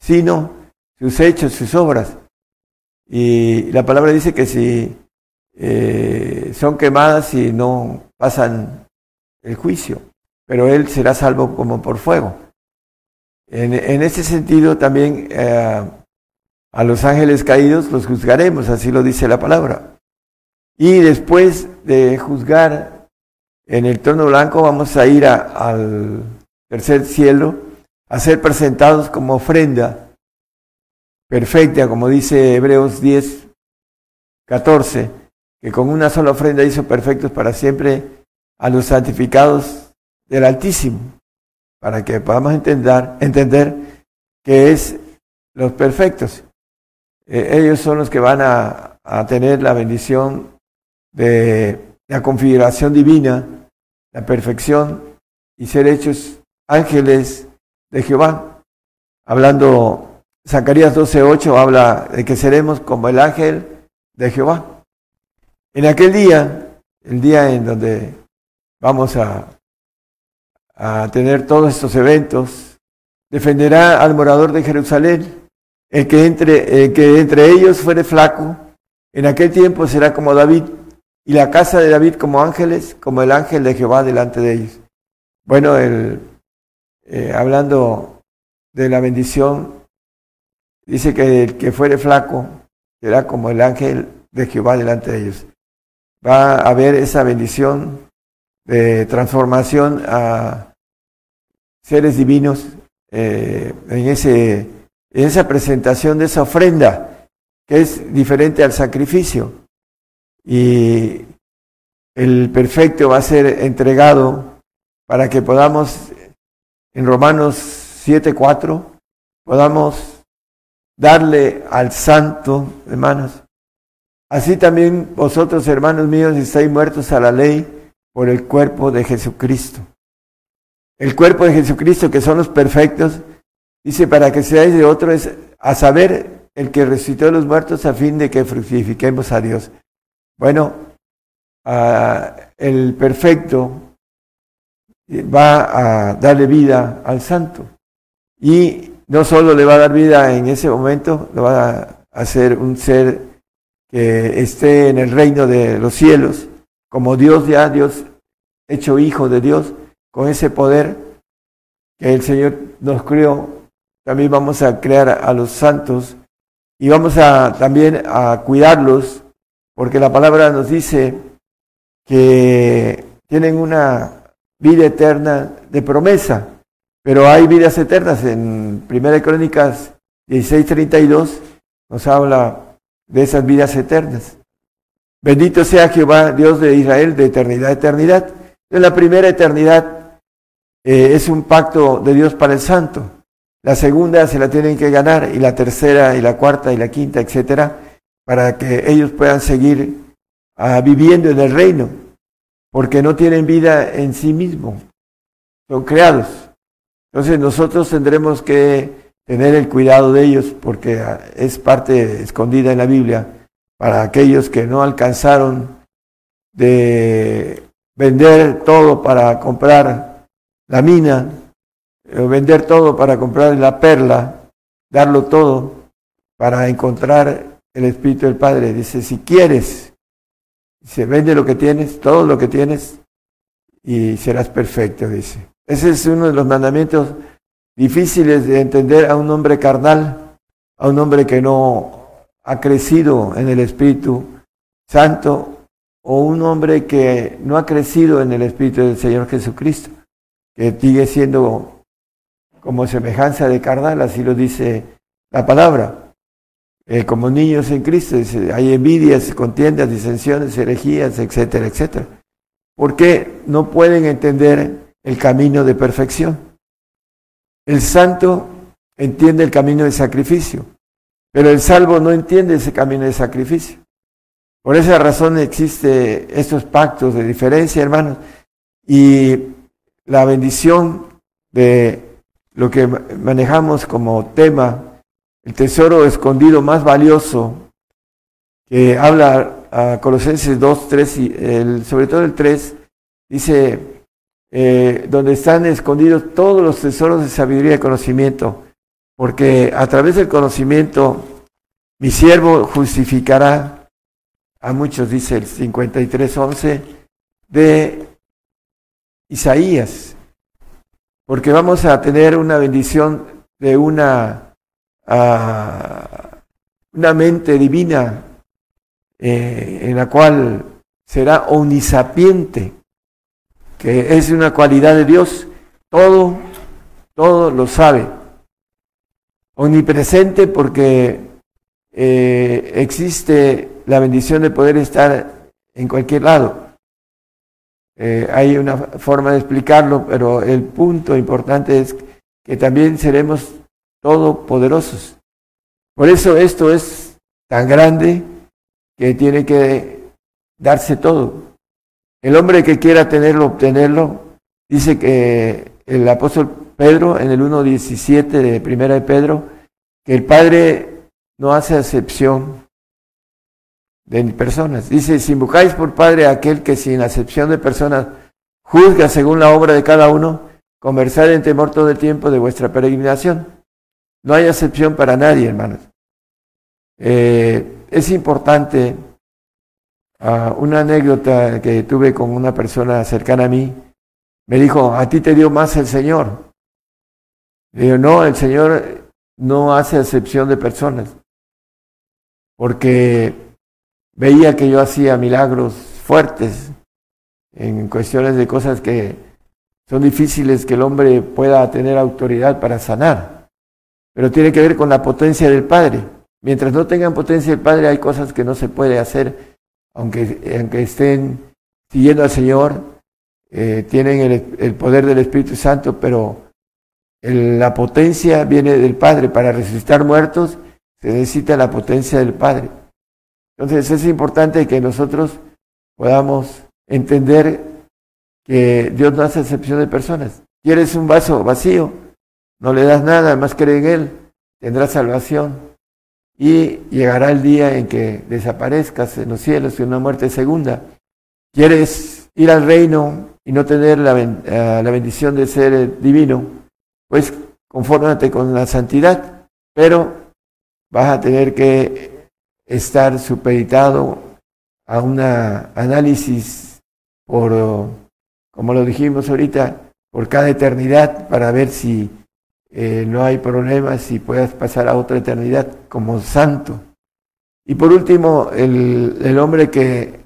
sino sus hechos, sus obras. Y la palabra dice que si eh, son quemadas y no pasan el juicio, pero él será salvo como por fuego. En, ese sentido también eh, a los ángeles caídos los juzgaremos, así lo dice la palabra. Y después de juzgar en el trono blanco vamos a ir al tercer cielo a ser presentados como ofrenda perfecta, como dice Hebreos 10, 14, que con una sola ofrenda hizo perfectos para siempre a los santificados del Altísimo, para que podamos entender, entender que es los perfectos. Eh, ellos son los que van a, a tener la bendición de la configuración divina, la perfección y ser hechos ángeles de Jehová, hablando Zacarías 12:8 habla de que seremos como el ángel de Jehová. En aquel día, el día en donde vamos a, a tener todos estos eventos, defenderá al morador de Jerusalén, el que entre, el que entre ellos fuere flaco, en aquel tiempo será como David, y la casa de David como ángeles, como el ángel de Jehová delante de ellos. Bueno, el, eh, hablando de la bendición Dice que el que fuere flaco será como el ángel de Jehová delante de ellos. Va a haber esa bendición de transformación a seres divinos eh, en, ese, en esa presentación de esa ofrenda, que es diferente al sacrificio. Y el perfecto va a ser entregado para que podamos, en Romanos 7.4, podamos darle al santo, hermanos. Así también vosotros, hermanos míos, estáis muertos a la ley por el cuerpo de Jesucristo. El cuerpo de Jesucristo, que son los perfectos, dice, para que seáis de otro, es a saber el que resucitó a los muertos a fin de que fructifiquemos a Dios. Bueno, el perfecto va a darle vida al santo. Y no solo le va a dar vida en ese momento, lo va a hacer un ser que esté en el reino de los cielos, como Dios ya, Dios hecho hijo de Dios, con ese poder que el Señor nos creó, también vamos a crear a los santos y vamos a también a cuidarlos, porque la palabra nos dice que tienen una vida eterna de promesa, pero hay vidas eternas. En Primera Crónicas 16:32 nos habla de esas vidas eternas. Bendito sea Jehová, Dios de Israel, de eternidad a eternidad. La primera eternidad eh, es un pacto de Dios para el santo. La segunda se la tienen que ganar y la tercera y la cuarta y la quinta, etcétera, para que ellos puedan seguir ah, viviendo en el reino, porque no tienen vida en sí mismos, son creados. Entonces nosotros tendremos que tener el cuidado de ellos, porque ah, es parte escondida en la Biblia para aquellos que no alcanzaron de vender todo para comprar la mina, o vender todo para comprar la perla, darlo todo para encontrar el Espíritu del Padre. Dice, si quieres, se vende lo que tienes, todo lo que tienes, y serás perfecto, dice. Ese es uno de los mandamientos difíciles de entender a un hombre carnal, a un hombre que no ha crecido en el Espíritu Santo, o un hombre que no ha crecido en el Espíritu del Señor Jesucristo, que sigue siendo como semejanza de carnal, así lo dice la palabra. Eh, como niños en Cristo, hay envidias, contiendas, disensiones, herejías, etcétera, etcétera. Porque no pueden entender el camino de perfección. El santo entiende el camino de sacrificio, pero el salvo no entiende ese camino de sacrificio. Por esa razón existe estos pactos de diferencia, hermanos, y la bendición de lo que manejamos como tema, el tesoro escondido más valioso, que habla a Colosenses 2, 3, y sobre todo el 3, dice, eh, donde están escondidos todos los tesoros de sabiduría y conocimiento, porque a través del conocimiento mi siervo justificará a muchos, dice el 53, 11 de Isaías. Porque vamos a tener una bendición de una, una mente divina eh, en la cual será omnisapiente, que es una cualidad de Dios, todo, todo lo sabe. Omnipresente porque eh, existe la bendición de poder estar en cualquier lado. Eh, hay una forma de explicarlo, pero el punto importante es que también seremos todopoderosos. Por eso esto es tan grande que tiene que darse todo. El hombre que quiera tenerlo, obtenerlo, dice que el apóstol Pedro en el 1.17 de Primera de Pedro, que el Padre no hace acepción de personas. Dice, si buscáis por Padre aquel que sin acepción de personas juzga según la obra de cada uno, conversad en temor todo el tiempo de vuestra peregrinación. No hay acepción para nadie, hermanos. Eh, es importante uh, una anécdota que tuve con una persona cercana a mí. Me dijo, a ti te dio más el Señor. Le digo, no, el Señor no hace acepción de personas. Porque veía que yo hacía milagros fuertes en cuestiones de cosas que son difíciles que el hombre pueda tener autoridad para sanar. Pero tiene que ver con la potencia del Padre. Mientras no tengan potencia del Padre hay cosas que no se puede hacer, aunque, aunque estén siguiendo al Señor, eh, tienen el, el, poder del Espíritu Santo, pero la potencia viene del Padre. Para resucitar muertos se necesita la potencia del Padre. Entonces es importante que nosotros podamos entender que Dios no hace excepción de personas. ¿Quieres un vaso vacío? No le das nada, más cree en Él, tendrás salvación. Y llegará el día en que desaparezcas en los cielos y una muerte segunda. ¿Quieres ir al reino y no tener la, eh, la bendición de ser divino? Pues confórmate con la santidad, pero vas a tener que estar supeditado a un análisis por, como lo dijimos ahorita, por cada eternidad para ver si eh, no hay problemas y puedas pasar a otra eternidad como santo. Y por último, el, el hombre que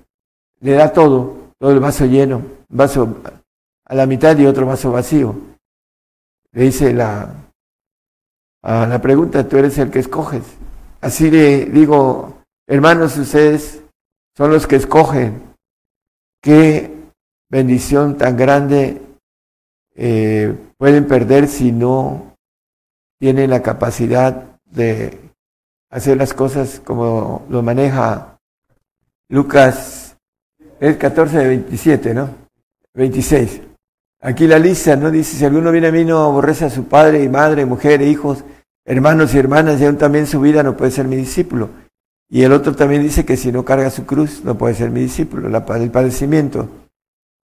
le da todo, todo el vaso lleno, vaso a la mitad y otro vaso vacío. Le dice la, a la pregunta, tú eres el que escoges. Así le digo, hermanos, ustedes son los que escogen. Qué bendición tan grande eh, pueden perder si no tienen la capacidad de hacer las cosas como lo maneja Lucas, es 14 de 27, ¿no? 26. Aquí la lista, ¿no? Dice, si alguno viene a mí no aborrece a su padre y madre, mujer e hijos, hermanos y hermanas, y aún también su vida no puede ser mi discípulo. Y el otro también dice que si no carga su cruz no puede ser mi discípulo, el padecimiento.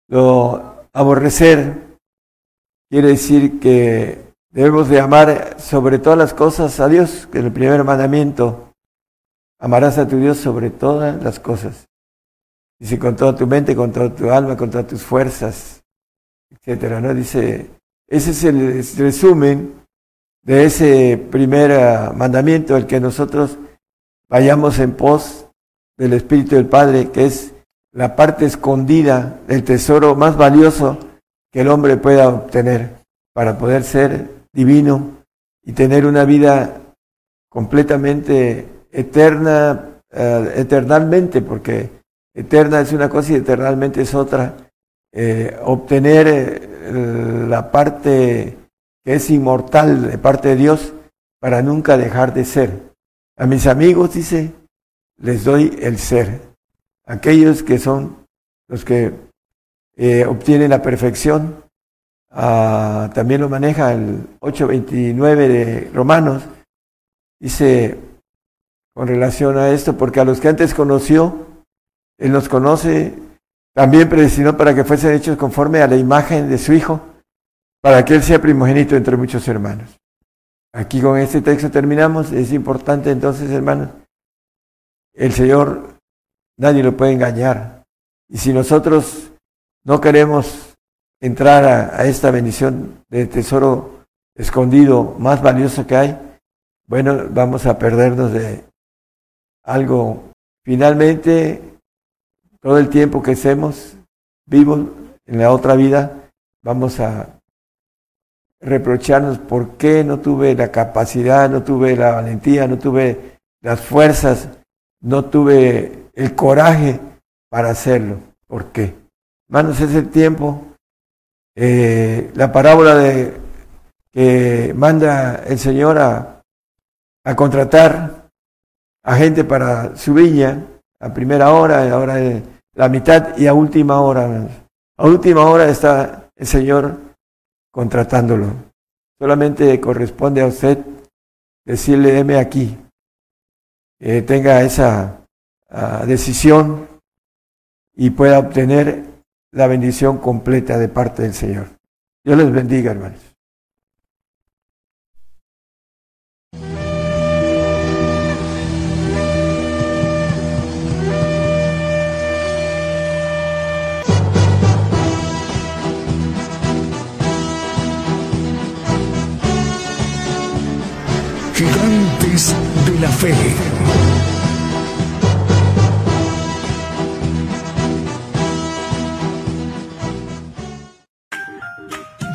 Lo aborrecer quiere decir que debemos de amar sobre todas las cosas a Dios, que es el primer mandamiento. Amarás a tu Dios sobre todas las cosas. Dice con toda tu mente, con toda tu alma, con todas tus fuerzas, etcétera. ¿no? Dice, ese es el resumen de ese primer ah, mandamiento, el que nosotros vayamos en pos del Espíritu del Padre, que es la parte escondida del tesoro más valioso que el hombre pueda obtener para poder ser divino y tener una vida completamente eterna, uh, eternalmente, porque eterna es una cosa y eternalmente es otra. Eh, obtener eh, la parte que es inmortal de parte de Dios para nunca dejar de ser. A mis amigos, dice, les doy el ser. Aquellos que son los que eh, obtienen la perfección, ah, también lo maneja el 829 de Romanos, dice con relación a esto, porque a los que antes conoció, Él nos conoce, también predestinó para que fuesen hechos conforme a la imagen de su Hijo, para que Él sea primogénito entre muchos hermanos. Aquí con este texto terminamos. Es importante entonces, hermanos, el Señor nadie lo puede engañar. Y si nosotros no queremos entrar a, esta bendición de tesoro escondido más valioso que hay, bueno, vamos a perdernos de algo. Finalmente, todo el tiempo que hacemos vivos en la otra vida, vamos a reprocharnos por qué no tuve la capacidad, no tuve la valentía, no tuve las fuerzas, no tuve el coraje para hacerlo. ¿Por qué? Hermanos, es el tiempo. Eh, la parábola de que manda el Señor a, contratar a gente para su viña a primera hora, a hora de la mitad y a última hora. A última hora está el Señor contratándolo. Solamente corresponde a usted decirle, deme aquí, que tenga esa ah, decisión y pueda obtener la bendición completa de parte del Señor. Dios les bendiga, hermanos. Gigantes de la Fe.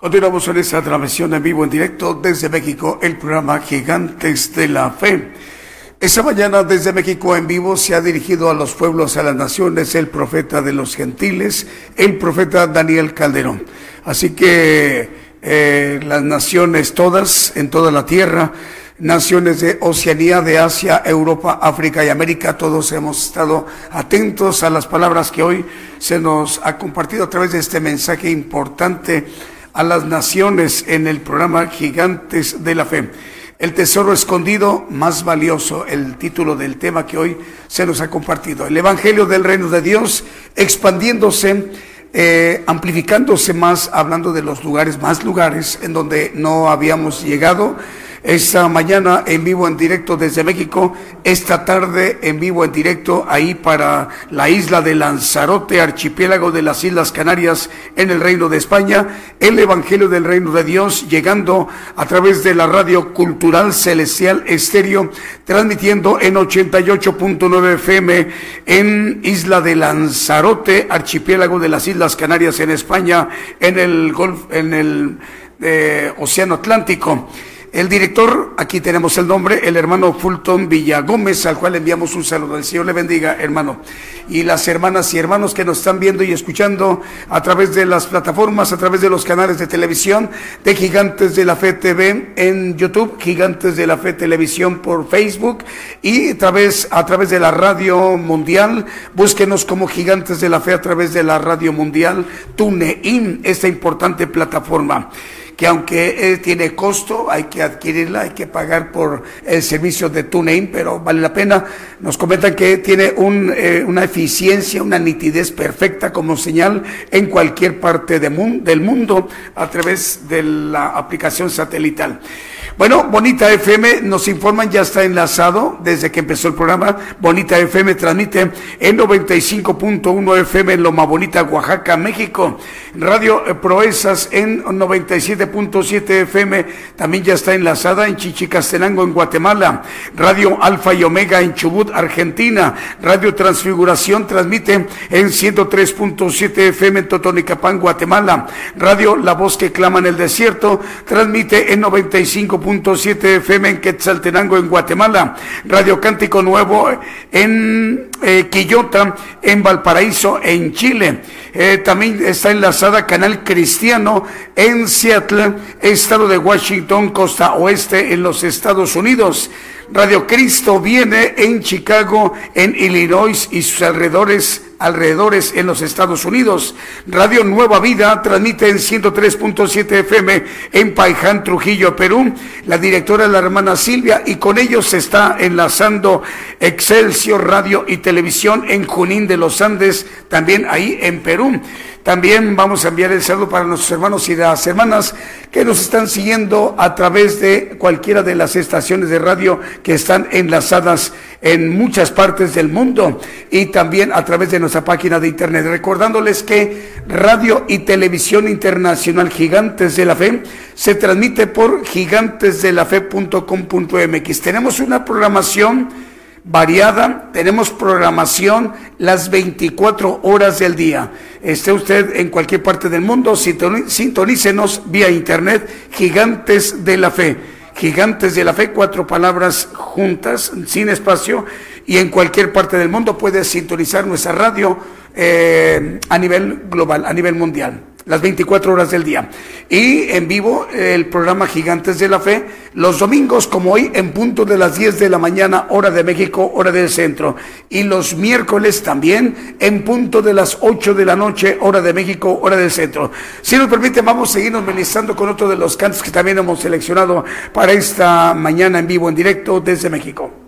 Continuamos en esta transmisión en vivo, en directo desde México, el programa Gigantes de la Fe. Esta mañana desde México en vivo se ha dirigido a los pueblos, a las naciones, el profeta de los gentiles, el profeta Daniel Calderón. Así que eh, las naciones todas, en toda la tierra, naciones de Oceanía, de Asia, Europa, África y América, todos hemos estado atentos a las palabras que hoy se nos ha compartido a través de este mensaje importante a las naciones en el programa Gigantes de la Fe. El tesoro escondido más valioso, el título del tema que hoy se nos ha compartido. El Evangelio del Reino de Dios expandiéndose, eh, amplificándose más, hablando de los lugares, más lugares en donde no habíamos llegado. Esta mañana en vivo en directo desde México, esta tarde en vivo en directo ahí para la isla de Lanzarote, archipiélago de las Islas Canarias en el Reino de España, el Evangelio del Reino de Dios llegando a través de la radio cultural celestial estéreo, transmitiendo en 88.9 FM en Isla de Lanzarote, archipiélago de las Islas Canarias en España, en el Golf, en el eh, Océano Atlántico. El director, aquí tenemos el nombre, el hermano Fulton Villagómez, al cual enviamos un saludo. El Señor le bendiga, hermano. Y las hermanas y hermanos que nos están viendo y escuchando a través de las plataformas, a través de los canales de televisión de Gigantes de la Fe TV en YouTube, Gigantes de la Fe Televisión por Facebook y a través, a través de la radio mundial. Búsquenos como Gigantes de la Fe a través de la radio mundial, TuneIn, esta importante plataforma que aunque tiene costo, hay que adquirirla, hay que pagar por el servicio de TuneIn, pero vale la pena. Nos comentan que tiene un, eh, una eficiencia, una nitidez perfecta como señal en cualquier parte de mun- del mundo a través de la aplicación satelital. Bueno, Bonita FM nos informan, ya está enlazado desde que empezó el programa. Bonita FM transmite en 95.1 FM en Loma Bonita, Oaxaca, México. Radio Proezas en 97.7 FM también ya está enlazada en Chichicastenango, en Guatemala. Radio Alfa y Omega en Chubut, Argentina. Radio Transfiguración transmite en 103.7 FM en Totonicapán, Guatemala. Radio La Voz que clama en el desierto transmite en 95.7 FM en Quetzaltenango, en Guatemala. Radio Cántico Nuevo en eh, Quillota, en Valparaíso, en Chile. Eh, también está enlazada Canal Cristiano en Seattle, estado de Washington, costa oeste en los Estados Unidos. Radio Cristo viene en Chicago, en Illinois y sus alrededores, alrededores en los Estados Unidos. Radio Nueva Vida transmite en 103.7 FM en Paiján, Trujillo, Perú. La directora es la hermana Silvia y con ellos se está enlazando Excelsior Radio y Televisión en Junín de los Andes, también ahí en Perú. También vamos a enviar el saludo para nuestros hermanos y las hermanas que nos están siguiendo a través de cualquiera de las estaciones de radio que están enlazadas en muchas partes del mundo y también a través de nuestra página de internet. Recordándoles que Radio y Televisión Internacional Gigantes de la Fe se transmite por gigantesdelafe.com.mx. Tenemos una programación variada, tenemos programación las 24 horas del día. Esté usted en cualquier parte del mundo, sintonícenos vía internet, Gigantes de la Fe. Gigantes de la Fe, cuatro palabras juntas, sin espacio, y en cualquier parte del mundo puede sintonizar nuestra radio eh, a nivel global, a nivel mundial las 24 horas del día. Y en vivo el programa Gigantes de la Fe, los domingos como hoy en punto de las 10 de la mañana, hora de México, hora del centro. Y los miércoles también en punto de las 8 de la noche, hora de México, hora del centro. Si nos permite, vamos a seguirnos ministrando con otro de los cantos que también hemos seleccionado para esta mañana en vivo, en directo desde México.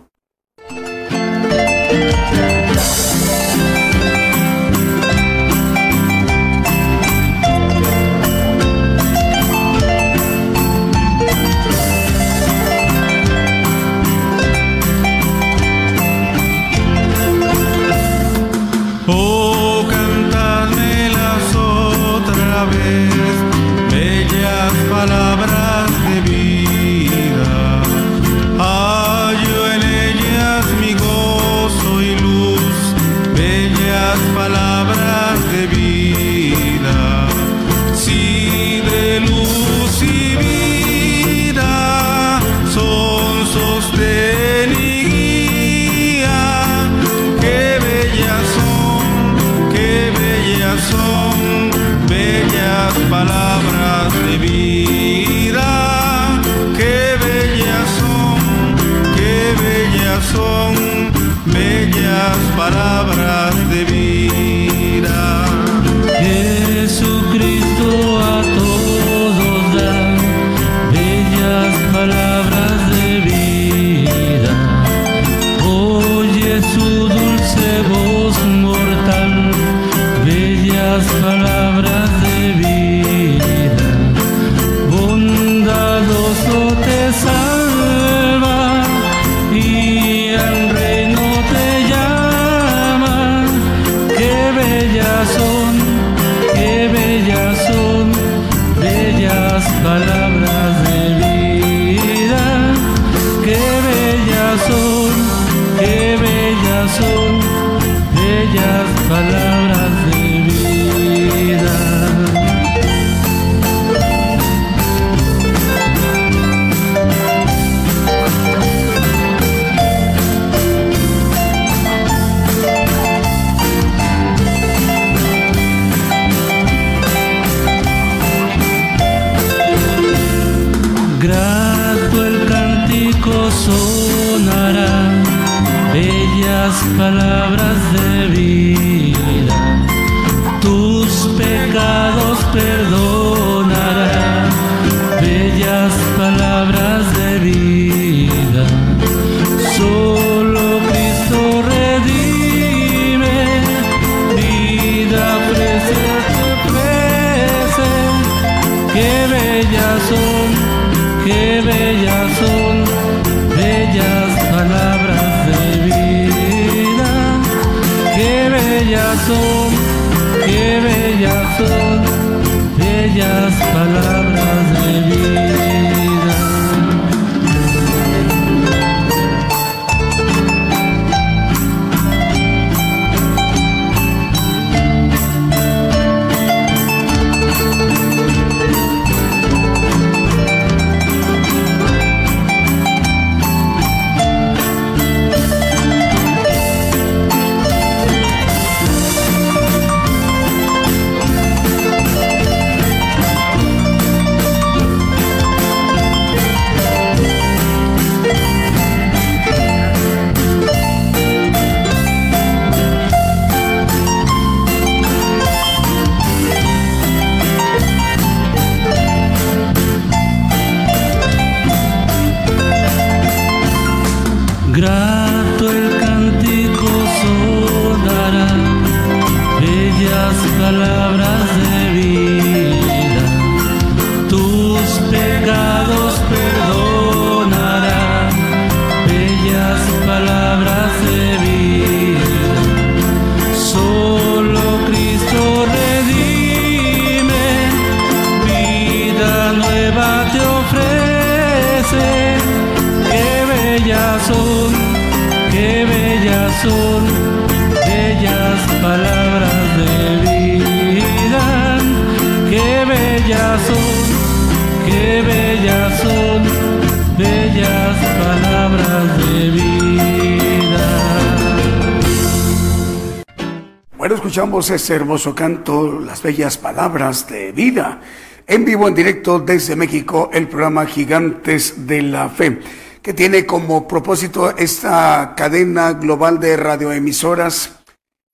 Ese hermoso canto, las bellas palabras de vida. En vivo, en directo desde México, el programa Gigantes de la Fe, que tiene como propósito esta cadena global de radioemisoras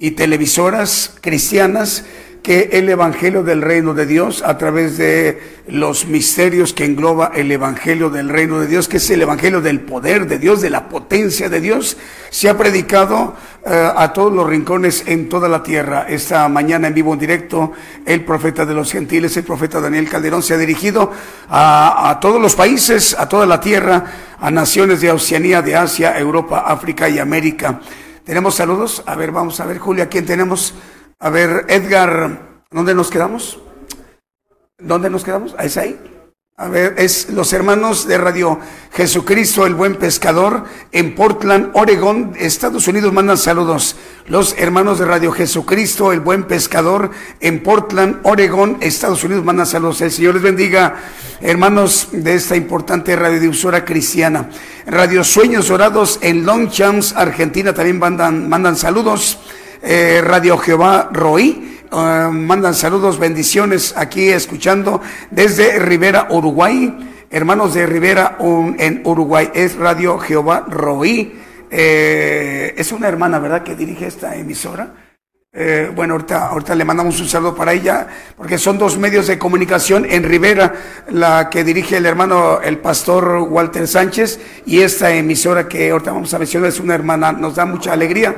y televisoras cristianas que el Evangelio del Reino de Dios, a través de los misterios que engloba el Evangelio del Reino de Dios, que es el Evangelio del poder de Dios, de la potencia de Dios, se ha predicado a todos los rincones en toda la tierra. Esta mañana en vivo en directo, el profeta de los gentiles, el profeta Daniel Calderón, se ha dirigido a, a todos los países, a toda la tierra, a naciones de Oceanía, de Asia, Europa, África y América. ¿Tenemos saludos? A ver, vamos a ver, Julia, ¿quién tenemos? A ver, Edgar, ¿dónde nos quedamos? ¿Dónde nos quedamos? ¿Es ahí? A ver, es los hermanos de Radio Jesucristo, el buen pescador, en Portland, Oregon, Estados Unidos, mandan saludos. Los hermanos de Radio Jesucristo, el buen pescador, en Portland, Oregon, Estados Unidos, mandan saludos. El Señor les bendiga, hermanos de esta importante radiodifusora cristiana. Radio Sueños Dorados en Longchamps, Argentina, también mandan, mandan saludos. Eh, Radio Jehová Roí, Uh, mandan saludos, bendiciones aquí escuchando desde Rivera, Uruguay. Hermanos de Rivera un, en Uruguay es Radio Jehová Roí. eh, es una hermana, ¿verdad?, que dirige esta emisora. Eh, bueno, ahorita, ahorita le mandamos un saludo para ella, porque son dos medios de comunicación en Rivera, la que dirige el hermano, el pastor Walter Sánchez, y esta emisora que ahorita vamos a mencionar es una hermana, nos da mucha alegría.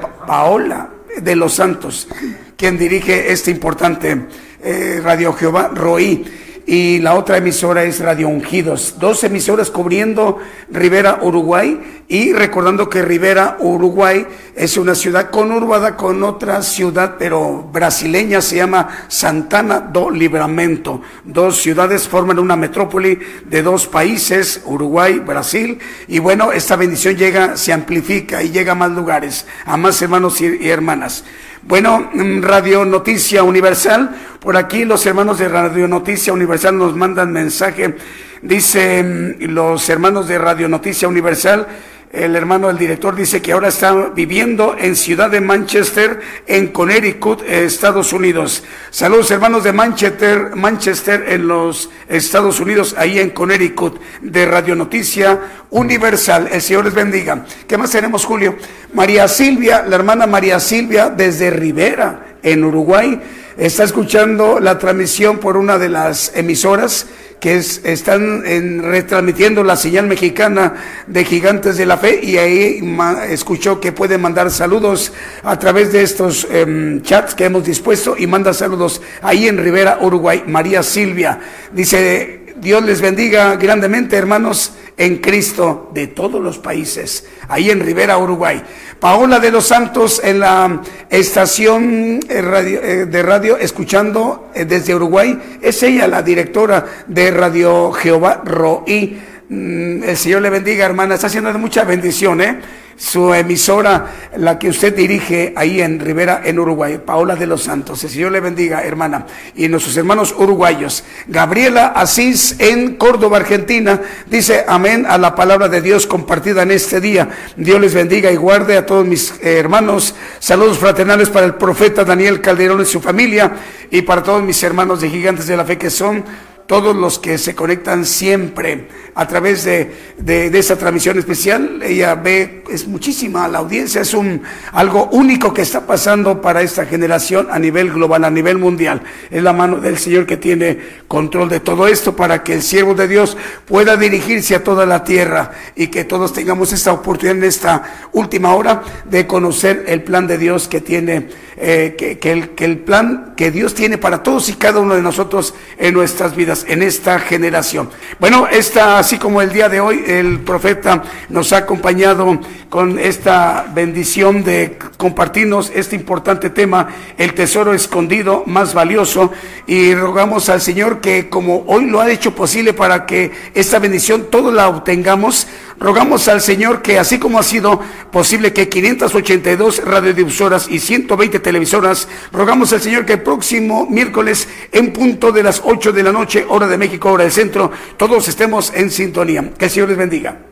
Pa- Paola de los Santos, quien dirige este importante eh, Radio Jehová, Roí. Y la otra emisora es Radio Ungidos. Dos emisoras cubriendo Rivera, Uruguay. Y recordando que Rivera, Uruguay es una ciudad conurbada con otra ciudad, pero brasileña, se llama Santana do Livramento. Dos ciudades forman una metrópoli de dos países, Uruguay, Brasil. Y bueno, esta bendición llega, se amplifica y llega a más lugares, a más hermanos y hermanas. Bueno, mm, Radio Noticia Universal, por aquí los hermanos de Radio Noticia Universal nos mandan mensaje. Dice mm, los hermanos de Radio Noticia Universal, el hermano del director dice que ahora está viviendo en ciudad de Manchester, en Connecticut, Estados Unidos. Saludos hermanos de Manchester, Manchester en los Estados Unidos, ahí en Connecticut, de Radio Noticia Universal. El Señor les bendiga. ¿Qué más tenemos, Julio? María Silvia, la hermana María Silvia desde Rivera, en Uruguay, está escuchando la transmisión por una de las emisoras que es- están en- retransmitiendo la señal mexicana de Gigantes de la Fe y ahí ma- escuchó que puede mandar saludos a través de estos em, chats que hemos dispuesto y manda saludos ahí en Rivera, Uruguay. María Silvia dice, Dios les bendiga grandemente, hermanos, en Cristo de todos los países, ahí en Rivera, Uruguay. Paola de los Santos en la estación eh, eh, de radio, escuchando eh, desde Uruguay, es ella la directora de Radio Jehová Roí. Mm, El Señor le bendiga, hermana, está haciendo mucha bendición, ¿eh? Su emisora, la que usted dirige ahí en Rivera, en Uruguay, Paola de los Santos. El Señor le bendiga, hermana. Y nuestros hermanos uruguayos. Gabriela Asís en Córdoba, Argentina, dice amén a la palabra de Dios compartida en este día. Dios les bendiga y guarde a todos mis eh, hermanos. Saludos fraternales para el profeta Daniel Calderón y su familia y para todos mis hermanos de Gigantes de la Fe que son todos los que se conectan siempre a través de, de, de esa transmisión especial. Ella ve, es muchísima la audiencia, es un algo único que está pasando para esta generación a nivel global, a nivel mundial. Es la mano del Señor que tiene control de todo esto para que el siervo de Dios pueda dirigirse a toda la tierra y que todos tengamos esta oportunidad en esta última hora de conocer el plan de Dios que tiene, eh, que, que el plan que Dios tiene para todos y cada uno de nosotros en nuestras vidas, en esta generación. Bueno, esta, así como el día de hoy, el profeta nos ha acompañado con esta bendición de compartirnos este importante tema, el tesoro escondido más valioso, y rogamos al Señor que como hoy lo ha hecho posible para que esta bendición todos la obtengamos, rogamos al Señor que así como ha sido posible que 582 radiodifusoras y 120 televisoras, rogamos al Señor que el próximo miércoles en punto de las 8 de la noche, hora de México, hora del centro, todos estemos en sintonía. Que el Señor les bendiga.